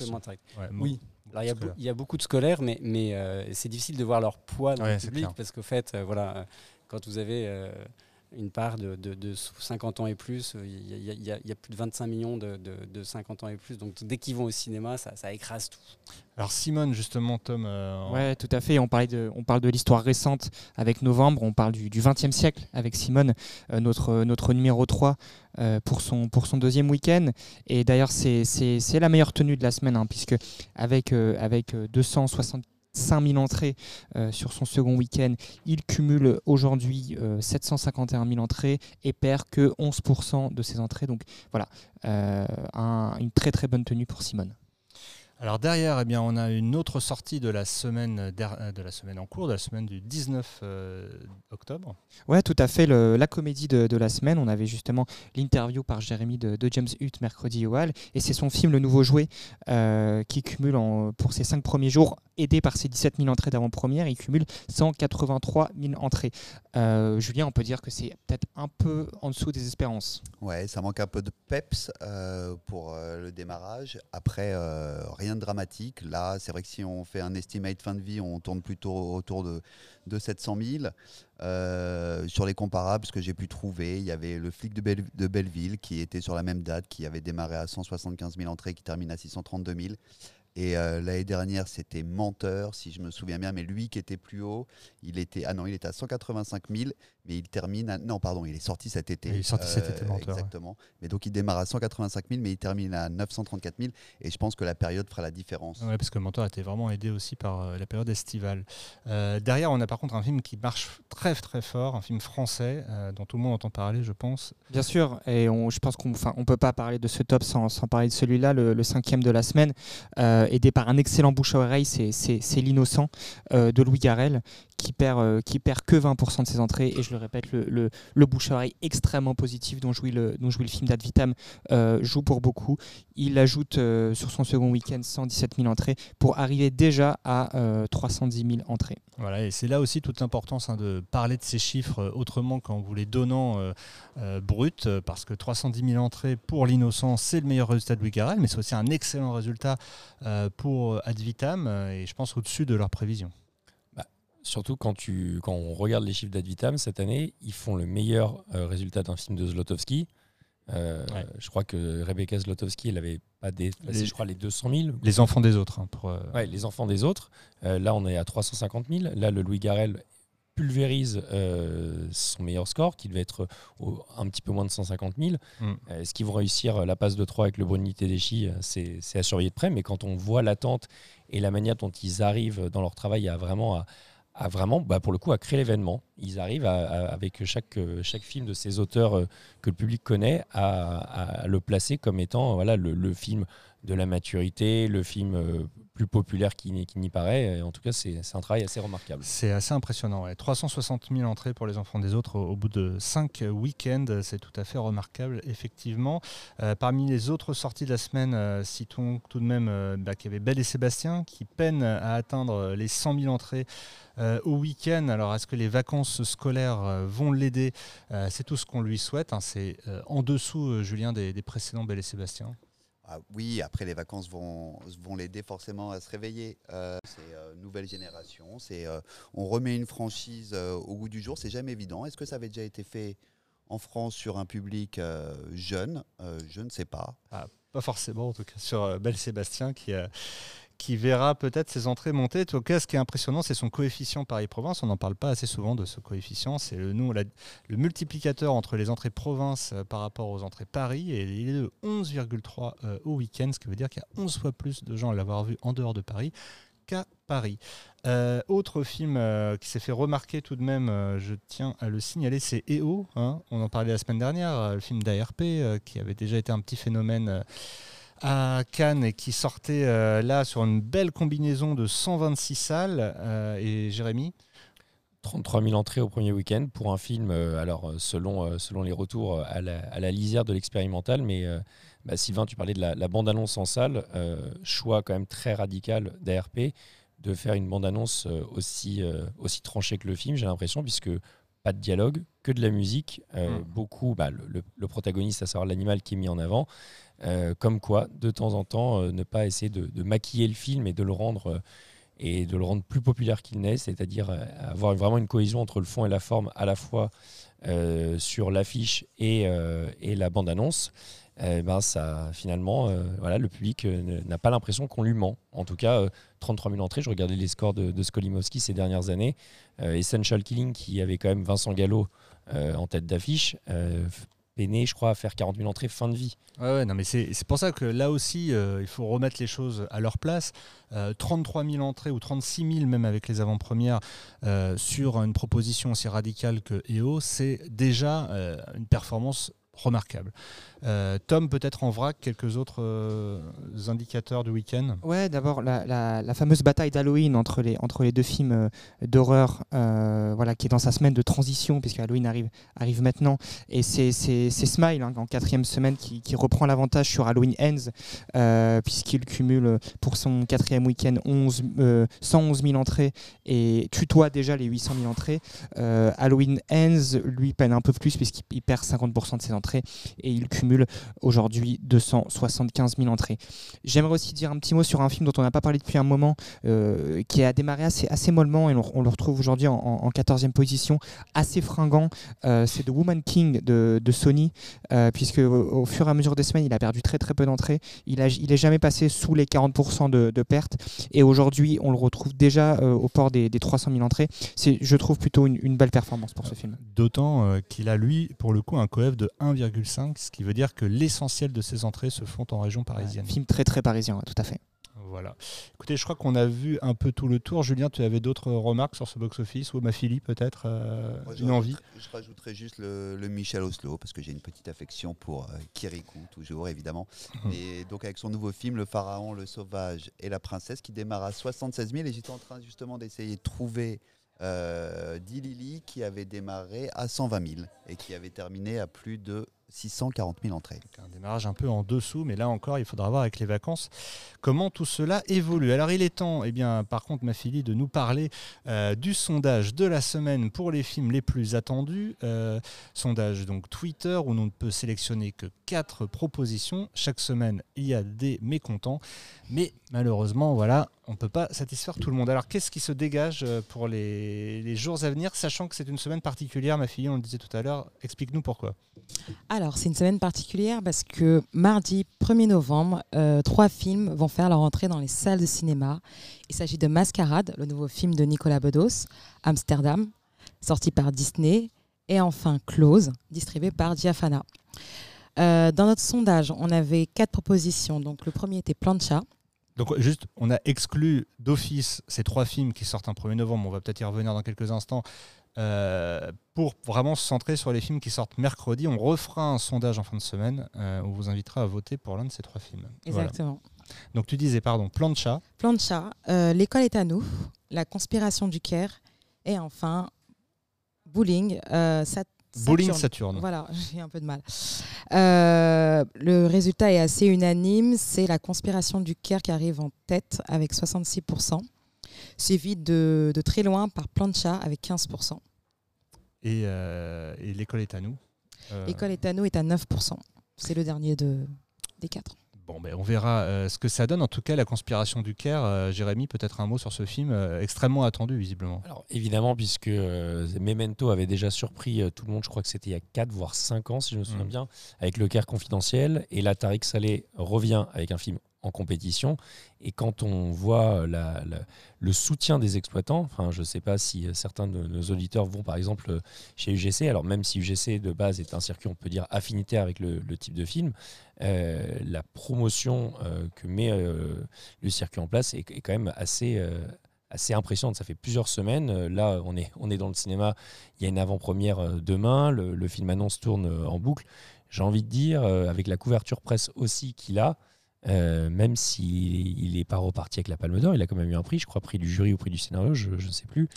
oui. Alors, il, y a beaucoup de scolaires, mais, mais euh, c'est difficile de voir leur poids dans le public parce qu'au fait, euh, voilà, euh, quand vous avez une part de, de, 50 ans et plus. Il y, a, plus de 25 millions de, 50 ans et plus. Donc dès qu'ils vont au cinéma, ça, ça, écrase tout. Alors Simone, justement, Tom. Euh, ouais, tout à fait. On, parlait de, on parle de l'histoire récente avec Novembre. On parle du, du 20e siècle avec Simone, euh, notre, notre numéro 3 euh, pour, son, pour son deuxième week-end. Et d'ailleurs, c'est la meilleure tenue de la semaine, hein, puisque avec, avec 260 5000 entrées euh, sur son second week-end. Il cumule aujourd'hui 751 euh, 000 entrées et perd que 11% de ses entrées. Donc voilà, euh, une très très bonne tenue pour Simone. Alors derrière, eh bien, on a une autre sortie de la semaine, euh, de la semaine en cours, de la semaine du 19 euh, octobre. Ouais, tout à fait. la comédie de, la semaine, on avait justement l'interview par Jérémy de, James Hutt mercredi au Hall, et c'est son film Le Nouveau Jouet euh, qui cumule pour ses cinq premiers jours, aidé par ses 17 000 entrées d'avant-première, il cumule 183 000 entrées. Julien, on peut dire que c'est peut-être un peu en dessous des espérances. Ouais, ça manque un peu de peps pour le démarrage. Après, rien dramatique. Là, c'est vrai que si on fait un estimate fin de vie, on tourne plutôt autour de, de 700 000. Euh, sur les comparables, ce que j'ai pu trouver, il y avait le flic de, de, Belleville qui était sur la même date, qui avait démarré à 175 000 entrées, qui termine à 632 000. Et euh, l'année dernière, c'était Menteur, si je me souviens bien, mais lui qui était plus haut, il était ah non, il était à 185 000, mais il termine à, non pardon, il est sorti cet été. il est sorti cet été, Menteur. Exactement. Mais donc il démarre à 185 000, mais il termine à 934 000, et je pense que la période fera la différence. Oui, parce que Menteur a été vraiment aidé aussi par euh, la période estivale. Euh, derrière, on a par contre un film qui marche très très fort, un film français dont tout le monde entend parler, je pense. Bien sûr, et je pense qu'on, ne peut pas parler de ce top sans, sans parler de celui-là, le, cinquième de la semaine aidé par un excellent bouche à oreille, c'est L'innocent euh, de Louis Garrel, qui perd, euh, qui perd que 20% de ses entrées. Et je le répète, le, le, bouche à oreille extrêmement positif dont jouit le, dont jouit le film d'Advitam euh, joue pour beaucoup. Il ajoute sur son second week-end 117 000 entrées pour arriver déjà à 310 000 entrées. Voilà, et c'est là aussi toute l'importance hein, de parler de ces chiffres autrement qu'en vous les donnant bruts, parce que 310 000 entrées pour l'innocent, c'est le meilleur résultat de Louis mais c'est aussi un excellent résultat pour Advitam, et je pense au-dessus de leurs prévisions. Surtout quand, tu, quand on regarde les chiffres d'Advitam cette année, ils font le meilleur euh, résultat d'un film de Zlotowski. Euh, je crois que Rebecca Zlotowski, elle avait pas dépassé, je crois, les 200 000. Les enfants des autres. Hein, pour, euh, ouais, les enfants des autres. là, on est à 350 000. Là, le Louis Garrel pulvérise euh, son meilleur score, qui devait être un petit peu moins de 150 000. Mm. Est-ce qu'ils vont réussir la passe de 3 avec le Bruni Tedeschi C'est à surveiller de près, mais quand on voit l'attente et la manière dont ils arrivent dans leur travail à vraiment, à, vraiment bah, pour le coup, à créer l'événement, ils arrivent avec chaque, chaque film de ces auteurs euh, que le public connaît à, le placer comme étant voilà, le, film de la maturité, le film euh, plus populaire qu'il n'y paraît. en tout cas, c'est un travail assez remarquable. C'est assez impressionnant. 360 000 entrées pour les enfants des autres au, bout de 5 week-ends. C'est tout à fait remarquable, effectivement. Euh, parmi les autres sorties de la semaine, euh, citons tout de même euh, bah, qu'il y avait Belle et Sébastien qui peine à atteindre les 100 000 entrées au week-end. Alors, est-ce que les vacances scolaires vont l'aider? C'est tout ce qu'on lui souhaite. Hein. C'est en dessous, Julien, des, des précédents Belle et Sébastien. Ah oui, après les vacances vont, vont l'aider forcément à se réveiller. Euh, c'est euh, nouvelle génération, euh, on remet une franchise au goût du jour, c'est jamais évident. Est-ce que ça avait déjà été fait en France sur un public jeune? Je ne sais pas. Ah, pas forcément, en tout cas sur Belle Sébastien qui, qui verra peut-être ses entrées monter. En tout cas, ce qui est impressionnant, c'est son coefficient Paris-Province. On n'en parle pas assez souvent de ce coefficient. C'est le, multiplicateur entre les entrées province euh, par rapport aux entrées Paris. Et il est de 11,3 euh, au week-end, ce qui veut dire qu'il y a 11 fois plus de gens à l'avoir vu en dehors de Paris qu'à Paris. Euh, autre film qui s'est fait remarquer tout de même, je tiens à le signaler, c'est EO. Hein. On en parlait la semaine dernière, le film d'ARP qui avait déjà été un petit phénomène à Cannes et qui sortait euh, là sur une belle combinaison de 126 salles. Euh, et Jérémy 33 000 entrées au premier week-end pour un film, euh, alors selon, selon les retours à la, lisière de l'expérimental, mais bah, Sylvain, tu parlais de la, bande-annonce en salle, choix quand même très radical d'ARP de faire une bande-annonce aussi, aussi tranchée que le film, j'ai l'impression, puisque pas de dialogue, que de la musique, hmm. beaucoup, bah, le, le, protagoniste, à savoir l'animal qui est mis en avant, euh, comme quoi, de temps en temps, euh, ne pas essayer de, maquiller le film et de le rendre, euh, et de le rendre plus populaire qu'il n'est, c'est-à-dire avoir vraiment une cohésion entre le fond et la forme à la fois sur l'affiche et, la bande-annonce. ben ça, finalement, voilà, le public n'a pas l'impression qu'on lui ment. En tout cas, 33 000 entrées. Je regardais les scores de, de Skolimowski ces dernières années. Essential Killing, qui avait quand même Vincent Gallo en tête d'affiche, peiné, je crois, à faire 40 000 entrées fin de vie. Ouais, non, mais c'est pour ça que là aussi, euh, il faut remettre les choses à leur place. 33 euh, 000 entrées ou 36 000 même avec les avant-premières euh, sur une proposition aussi radicale que EO, c'est déjà une performance remarquable. Euh, Tom, peut-être en vrac, quelques autres euh, indicateurs du week-end? Ouais, d'abord la, fameuse bataille d'Halloween entre les, entre les deux films euh, d'horreur, voilà, qui est dans sa semaine de transition, puisque Halloween arrive, arrive maintenant. Et c'est Smile, hein, en quatrième semaine, qui, reprend l'avantage sur Halloween Ends, puisqu'il cumule pour son quatrième week-end 111 000 entrées et tutoie déjà les 800 000 entrées. Halloween Ends, lui, peine un peu plus, puisqu'il perd 50% de ses entrées et il cumule aujourd'hui 275 000 entrées. J'aimerais aussi dire un petit mot sur un film dont on n'a pas parlé depuis un moment, euh, qui a démarré assez, assez mollement et on, le retrouve aujourd'hui en, 14e position, assez fringant. Euh, c'est The Woman King de, Sony, euh, puisque au, fur et à mesure des semaines, il a perdu très très peu d'entrées. Il n'est il est jamais passé sous les 40% de, pertes et aujourd'hui, on le retrouve déjà au port des, 300 000 entrées. C'est, je trouve, plutôt une, une belle performance pour ce film. D'autant qu'il a, lui, pour le coup, un coef de 1,5, ce qui veut dire que l'essentiel de ces entrées se font en région parisienne. film très très parisien, tout à fait. Voilà. Écoutez, je crois qu'on a vu un peu tout le tour. Julien, tu avais d'autres remarques sur ce box-office ou ma fille peut-être euh, une envie Je rajouterais juste le, Michel Oslo parce que j'ai une petite affection pour euh, Kirikou, toujours évidemment. Hum. Et donc avec son nouveau film, Le Pharaon, le Sauvage et la Princesse, qui démarre à 76 000. Et j'étais en train justement d'essayer de trouver euh, Dilili qui avait démarré à 120 000 et qui avait terminé à plus de 640 000 entrées. Un démarrage un peu en dessous, mais là encore, il faudra voir avec les vacances comment tout cela évolue. Alors il est temps, eh bien, par contre, ma fille, de nous parler euh, du sondage de la semaine pour les films les plus attendus. Euh, sondage donc Twitter où on ne peut sélectionner que quatre propositions. Chaque semaine, il y a des mécontents, mais malheureusement, voilà, on ne peut pas satisfaire tout le monde. Alors qu'est-ce qui se dégage euh, pour les, jours à venir, sachant que c'est une semaine particulière, ma fille, on le disait tout à l'heure. Explique-nous pourquoi. Alors, c'est une semaine particulière parce que mardi 1er novembre, euh, trois films vont faire leur entrée dans les salles de cinéma. Il s'agit de Mascarade, le nouveau film de Nicolas Bedos, Amsterdam, sorti par Disney, et enfin Close, distribué par Diafana. Euh, dans notre sondage, on avait quatre propositions. Donc, le premier était Plancha. Donc, juste, on a exclu d'office ces trois films qui sortent un 1er novembre. On va peut-être y revenir dans quelques instants. pour vraiment se centrer sur les films qui sortent mercredi. On refera un sondage en fin de semaine. on vous invitera à voter pour l'un de ces trois films. Exactement. Donc tu disais, pardon, Plan de chat. Plan de chat, L'école est à nous, La conspiration du Caire, et enfin, Bowling, ça Bowling Saturne. Voilà, [LAUGHS] j'ai un peu de mal. Euh, le résultat est assez unanime. C'est la conspiration du Caire qui arrive en tête avec 66%, suivi de, de très loin par Plancha avec 15%. Euh, et, l'école est à nous euh, L'école est à nous est à 9%. C'est le dernier de, des quatre. Bon, ben, on verra euh, ce que ça donne. En tout cas, la conspiration du Caire, euh, Jérémy, peut-être un mot sur ce film euh, extrêmement attendu, visiblement. Alors, évidemment, puisque Memento avait déjà surpris tout le monde, je crois que c'était il y a 4 voire 5 ans, si je me souviens mm. bien, avec Le Caire confidentiel. Et là, Tariq Saleh revient avec un film en compétition. Et quand on voit le soutien des exploitants, enfin, je ne sais pas si certains de nos auditeurs vont par exemple chez UGC, alors même si UGC de base est un circuit, on peut dire, affinitaire avec le, type de film, euh, la promotion euh, que met euh, le circuit en place est, quand même assez assez impressionnante. Ça fait plusieurs semaines. Là, on est, on est dans le cinéma. Il y a une avant-première demain. Le, film annonce tourne en boucle. J'ai envie de dire, avec la couverture presse aussi qu'il a, euh, même s'il n'est pas reparti avec la Palme d'Or, il a quand même eu un prix, je crois, prix du jury ou prix du scénario, je ne sais plus.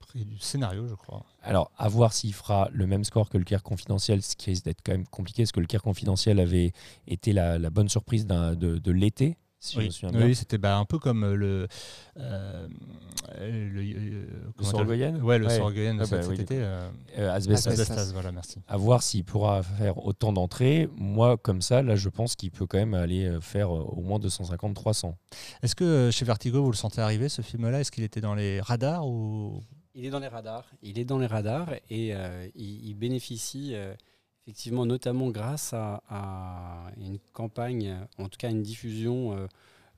Prix du scénario, je crois. Alors, à voir s'il fera le même score que le Caire confidentiel, ce qui risque d'être quand même compliqué, parce que le Caire confidentiel avait été la, la bonne surprise de, de l'été oui, c'était bah, un peu comme euh, le. Euh, le, euh, le Ouais, le ouais. cet, ah bah été. Asbestas. voilà, merci. À voir s'il pourra faire autant d'entrées. Moi, comme ça, là, je pense qu'il peut quand même aller faire au moins 250-300. Est-ce que chez Vertigo, vous le sentez arriver, ce film-là? Est-ce qu'il était dans les radars ou... Il est dans les radars. Il est dans les radars et il, bénéficie effectivement, notamment grâce à, une campagne, en tout cas une diffusion euh,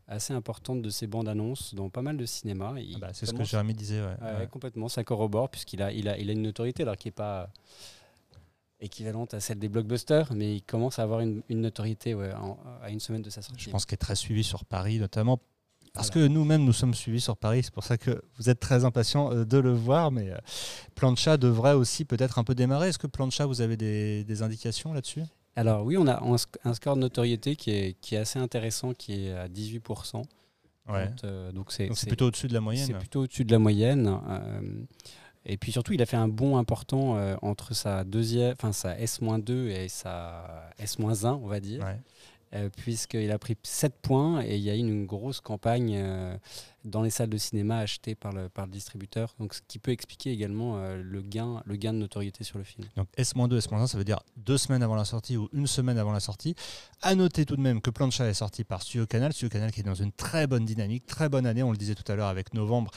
assez importante de ces bandes annonces dans pas mal de cinémas. Ah bah, c'est ce que Jérémy disait. Complètement, ça corrobore, puisqu'il a, il a, il a une notoriété alors qui n'est pas équivalente à celle des blockbusters, mais il commence à avoir une, notoriété à une semaine de sa sortie. Je pense qu'il est très suivi sur Paris, notamment parce que nous-mêmes, nous sommes suivis sur Paris, c'est pour ça que vous êtes très impatients euh, de le voir, mais euh, Plancha devrait aussi peut-être un peu démarrer. Est-ce que Plancha, vous avez des, indications là-dessus? Alors oui, on a un score de notoriété qui est, qui est assez intéressant, qui est à 18%. Ouais. Euh, donc c'est plutôt au-dessus de la moyenne. C'est plutôt au-dessus de la moyenne. et puis surtout, il a fait un bond important entre sa deuxième, enfin sa S-2 et sa S-1, on va dire. Ouais. Euh, puisqu'il a pris 7 points et il y a eu une grosse campagne euh, dans les salles de cinéma achetées par le, par le distributeur, donc ce qui peut expliquer également euh, le, gain, le gain de notoriété sur le film. Donc S-2, S-1, ça veut dire deux semaines avant la sortie ou une semaine avant la sortie. À noter tout de même que Plancha est sorti par Studio Canal, Studio Canal qui est dans une très bonne dynamique, très bonne année, on le disait tout à l'heure avec novembre,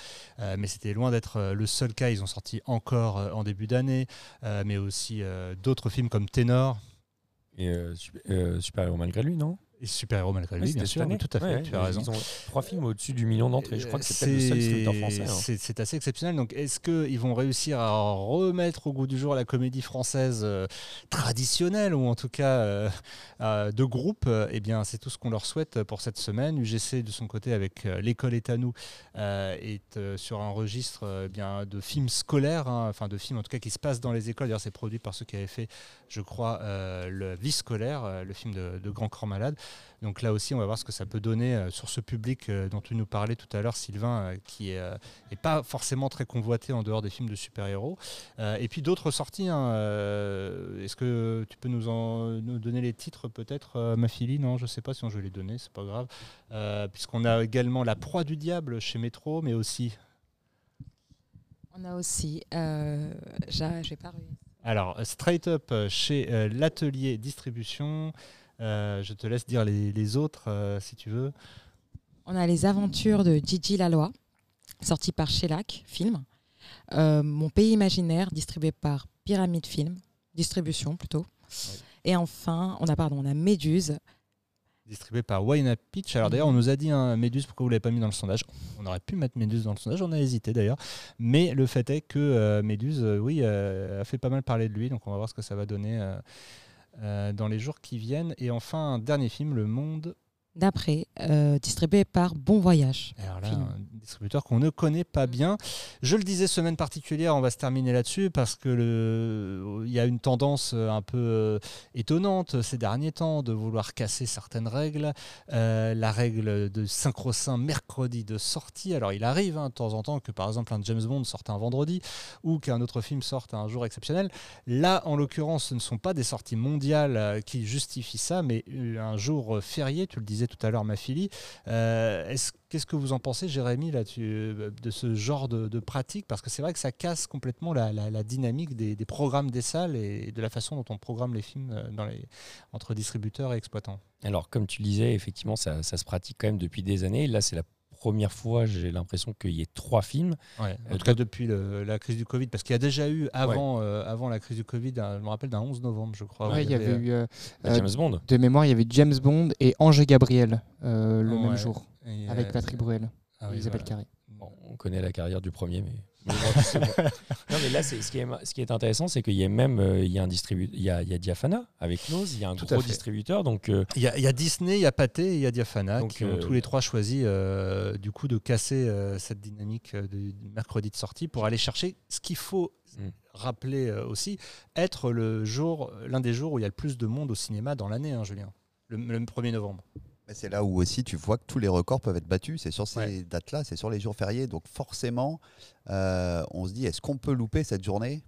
mais c'était loin d'être le seul cas, ils ont sorti encore en début d'année, mais aussi d'autres films comme Ténor, et euh, euh, Super Héros malgré lui, non? Et super-héros malgré lui, bien sûr, tout à fait, tu as raison. Ils ont trois films au-dessus du million d'entrées, je crois que c'est le seul distributeur français. Hein. C'est assez exceptionnel, donc est-ce qu'ils vont réussir à remettre au goût du jour la comédie française euh, traditionnelle, ou en tout cas euh, euh, de groupe? Eh bien, c'est tout ce qu'on leur souhaite pour cette semaine. UGC, de son côté, avec L'école est à nous, est sur un registre bien, de films scolaires, hein, enfin de films en tout cas qui se passent dans les écoles. D'ailleurs, c'est produit par ceux qui avaient fait, je crois, le Vie scolaire, le film de, Grand Corps Malade. Donc là aussi, on va voir ce que ça peut donner euh, sur ce public euh, dont tu nous parlais tout à l'heure, Sylvain, euh, qui n'est pas forcément très convoité en dehors des films de super-héros. et puis d'autres sorties. Hein, est-ce que tu peux nous, donner les titres peut-être, ma fille? Non, je ne sais pas si on vais les donner, c'est pas grave. Puisqu'on a également La Proie du Diable chez Métro, mais aussi... On a aussi... j'ai pas Alors, Straight Up chez l'Atelier Distribution. Euh, je te laisse dire les, autres euh, si tu veux. On a les aventures de Gigi Laloy, sorti par Shellac Film. Euh, Mon pays imaginaire, distribué par Pyramide Film, distribution plutôt. Et enfin, on a, pardon, on a Méduse. Distribué par Wine Pitch. Alors d'ailleurs, on nous a dit hein, Méduse, pourquoi vous ne l'avez pas mis dans le sondage? On aurait pu mettre Méduse dans le sondage, on a hésité d'ailleurs. Mais le fait est que Méduse, oui, a fait pas mal parler de lui, donc on va voir ce que ça va donner euh, dans les jours qui viennent. Et enfin, un dernier film, Le Monde d'après, euh, distribué par Bon Voyage. Alors là, distributeur qu'on ne connaît pas bien. Je le disais, semaine particulière, on va se terminer là-dessus parce que le, il y a une tendance un peu étonnante ces derniers temps de vouloir casser certaines règles. la règle de synchro mercredi de sortie. Alors il arrive hein, de temps en temps que par exemple un James Bond sorte un vendredi ou qu'un autre film sorte un jour exceptionnel. Là, en l'occurrence, ce ne sont pas des sorties mondiales qui justifient ça, mais un jour férié, tu le disais tout à l'heure, ma fille. Est-ce Qu'est-ce que vous en pensez, Jérémy, là, de ce genre de, pratique? Parce que c'est vrai que ça casse complètement la, dynamique des, programmes des salles et de la façon dont on programme les films euh, dans les, entre distributeurs et exploitants. Alors, comme tu le disais, effectivement, ça se pratique quand même depuis des années. Là, c'est la première fois, j'ai l'impression qu'il y ait trois films. en euh, tout cas, depuis la crise du Covid, parce qu'il y a déjà eu, avant, euh, avant la crise du Covid, je me rappelle d'un 11 novembre, je crois. il y avait eu euh, James Bond. De mémoire, il y avait James Bond et Ange Gabriel le même jour, avec Patrick Bruel ah et Isabelle Carré. on connaît la carrière du premier, mais [LAUGHS] non, mais là, ce qui, est, ce qui est intéressant, c'est qu'il y a même euh, il y a un distributeur, il y a, il y a Diafana avec Nose, il y a un gros distributeur. Donc, euh, il, y a, il, y a, Disney, il y a Pathé et il y a Diafana qui ont euh, tous les trois choisi du coup de casser cette dynamique du mercredi de sortie pour aller chercher ce qu'il faut hmm. rappeler aussi être le jour, l'un des jours où il y a le plus de monde au cinéma dans l'année, hein, Julien, le 1er novembre. C'est là où aussi tu vois que tous les records peuvent être battus. C'est sur ces dates-là, c'est sur les jours fériés. Donc forcément, euh, on se dit, est-ce qu'on peut louper cette journée?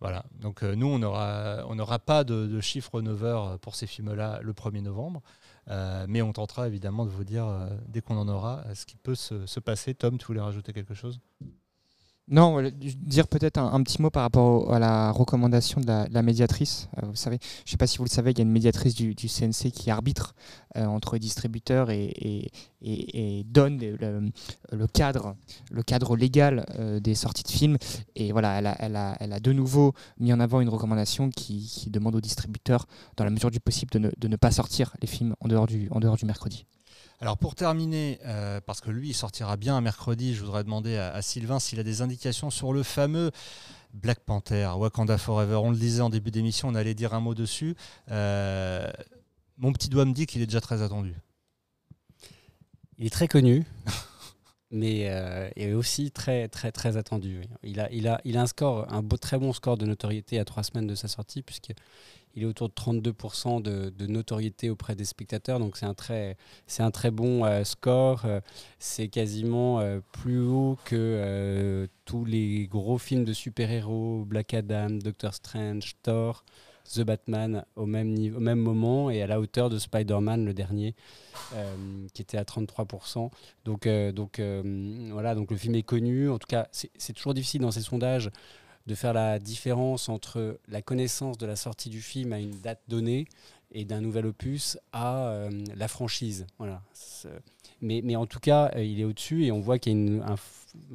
Voilà, donc euh, nous, on n'aura on aura pas de, de chiffre 9 pour ces films-là le 1er novembre, euh, mais on tentera évidemment de vous dire, dès qu'on en aura, ce qui peut se, se passer. Tom, tu voulais rajouter quelque chose? Non, dire peut-être un, petit mot par rapport à la recommandation de la, médiatrice. Euh, vous savez, je ne sais pas si vous le savez, il y a une médiatrice du, CNC qui arbitre euh, entre distributeurs et, donne le, cadre, le cadre légal euh, des sorties de films. Et voilà, elle a, de nouveau mis en avant une recommandation qui, demande aux distributeurs, dans la mesure du possible, de ne, pas sortir les films en dehors du mercredi. Alors pour terminer, euh, parce que lui il sortira bien mercredi, je voudrais demander à, Sylvain s'il a des indications sur le fameux Black Panther, Wakanda Forever. On le disait en début d'émission, on allait dire un mot dessus. Euh, mon petit doigt me dit qu'il est déjà très attendu. Il est très connu, [LAUGHS] mais euh, est aussi très très très attendu. Il a, a, il a un très bon score de notoriété à trois semaines de sa sortie, puisque il est autour de 32% de, notoriété auprès des spectateurs, donc c'est un très, un très bon euh, score. Euh, c'est quasiment euh, plus haut que tous les gros films de super-héros, Black Adam, Doctor Strange, Thor, The Batman au même, niveau, au même moment et à la hauteur de Spider-Man, le dernier, qui était à 33%. Donc, donc voilà, donc le film est connu. En tout cas, c'est toujours difficile dans ces sondages de faire la différence entre la connaissance de la sortie du film à une date donnée et d'un nouvel opus à euh, la franchise. Voilà. Mais, mais, en tout cas, euh, il est au-dessus et on voit qu'il y a une,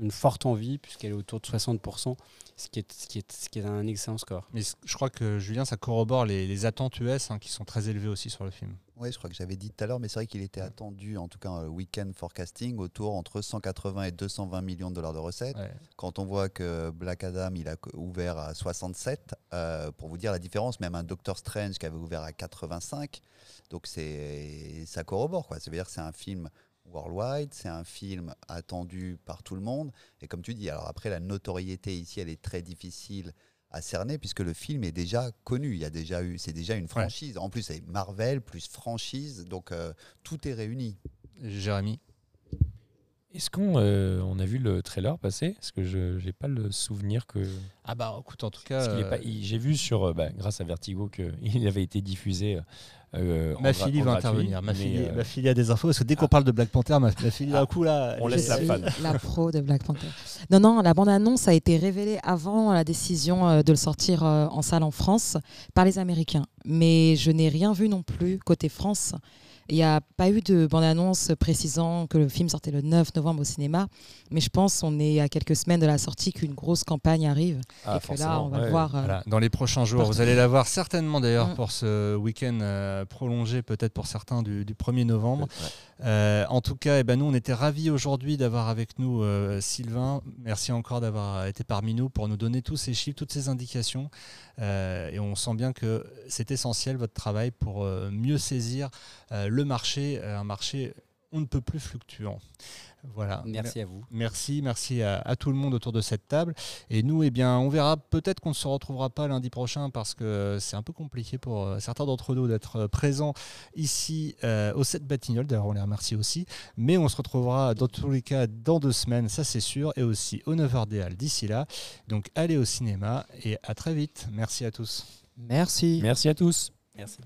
une forte envie, puisqu'elle est autour de 60%, ce qui est, ce qui est, ce qui est un excellent score. Mais je crois que Julien, ça corrobore les, attentes US hein, qui sont très élevées aussi sur le film. Oui, je crois que j'avais dit tout à l'heure, mais c'est vrai qu'il était attendu, en tout cas un week-end forecasting, autour entre 180 et 220 millions de dollars de recettes. Quand on voit que Black Adam, il a ouvert à 67, euh, pour vous dire la différence, même un Doctor Strange qui avait ouvert à 85, donc c'est ça corrobore. Quoi. Ça veut dire que c'est un film worldwide, c'est un film attendu par tout le monde. Et comme tu dis, alors après, la notoriété ici, elle est très difficile à cerner puisque le film est déjà connu. Il y a déjà eu, c'est déjà une franchise. En plus, c'est Marvel plus franchise, donc euh, tout est réuni. Jérémy. Est-ce qu'on euh, on a vu le trailer passer? Parce que je n'ai pas le souvenir que. Ah bah écoute, en tout cas. Euh, j'ai vu sur, bah, grâce à Vertigo qu'il [LAUGHS] avait été diffusé euh, ma fille va intervenir. Ma, fille, euh, ma fille a des infos parce que dès qu'on parle de Black Panther, ma, fille d'un coup là, on laisse la fan. La pro de Black Panther. Non, non, la bande-annonce a été révélée avant la décision euh, de le sortir en salle en France par les Américains. Mais je n'ai rien vu non plus côté France. Il n'y a pas eu de bande-annonce précisant que le film sortait le 9 novembre au cinéma, mais je pense qu'on est à quelques semaines de la sortie qu'une grosse campagne arrive ah, et que là, on va voir. Euh, dans les prochains jours, vous allez la voir certainement d'ailleurs mm. pour ce week-end euh, prolongé, peut-être pour certains du, 1er novembre. Euh, en tout cas, eh ben, nous, on était ravis aujourd'hui d'avoir avec nous Sylvain. Merci encore d'avoir été parmi nous pour nous donner tous ces chiffres, toutes ces indications. et on sent bien que c'est essentiel votre travail pour mieux saisir le marché, un marché on ne peut plus fluctuant. Voilà. Merci à vous. Merci, merci à, tout le monde autour de cette table. Et nous, eh bien, on verra. Peut-être qu'on ne se retrouvera pas lundi prochain parce que c'est un peu compliqué pour euh, certains d'entre nous d'être euh, présents ici euh, au 7 Batignolles. D'ailleurs, on les remercie aussi. Mais on se retrouvera dans tous les cas dans deux semaines, ça c'est sûr, et aussi au 9h des d'ici là. Donc, allez au cinéma et à très vite. Merci à tous. Merci. Merci à tous. Merci.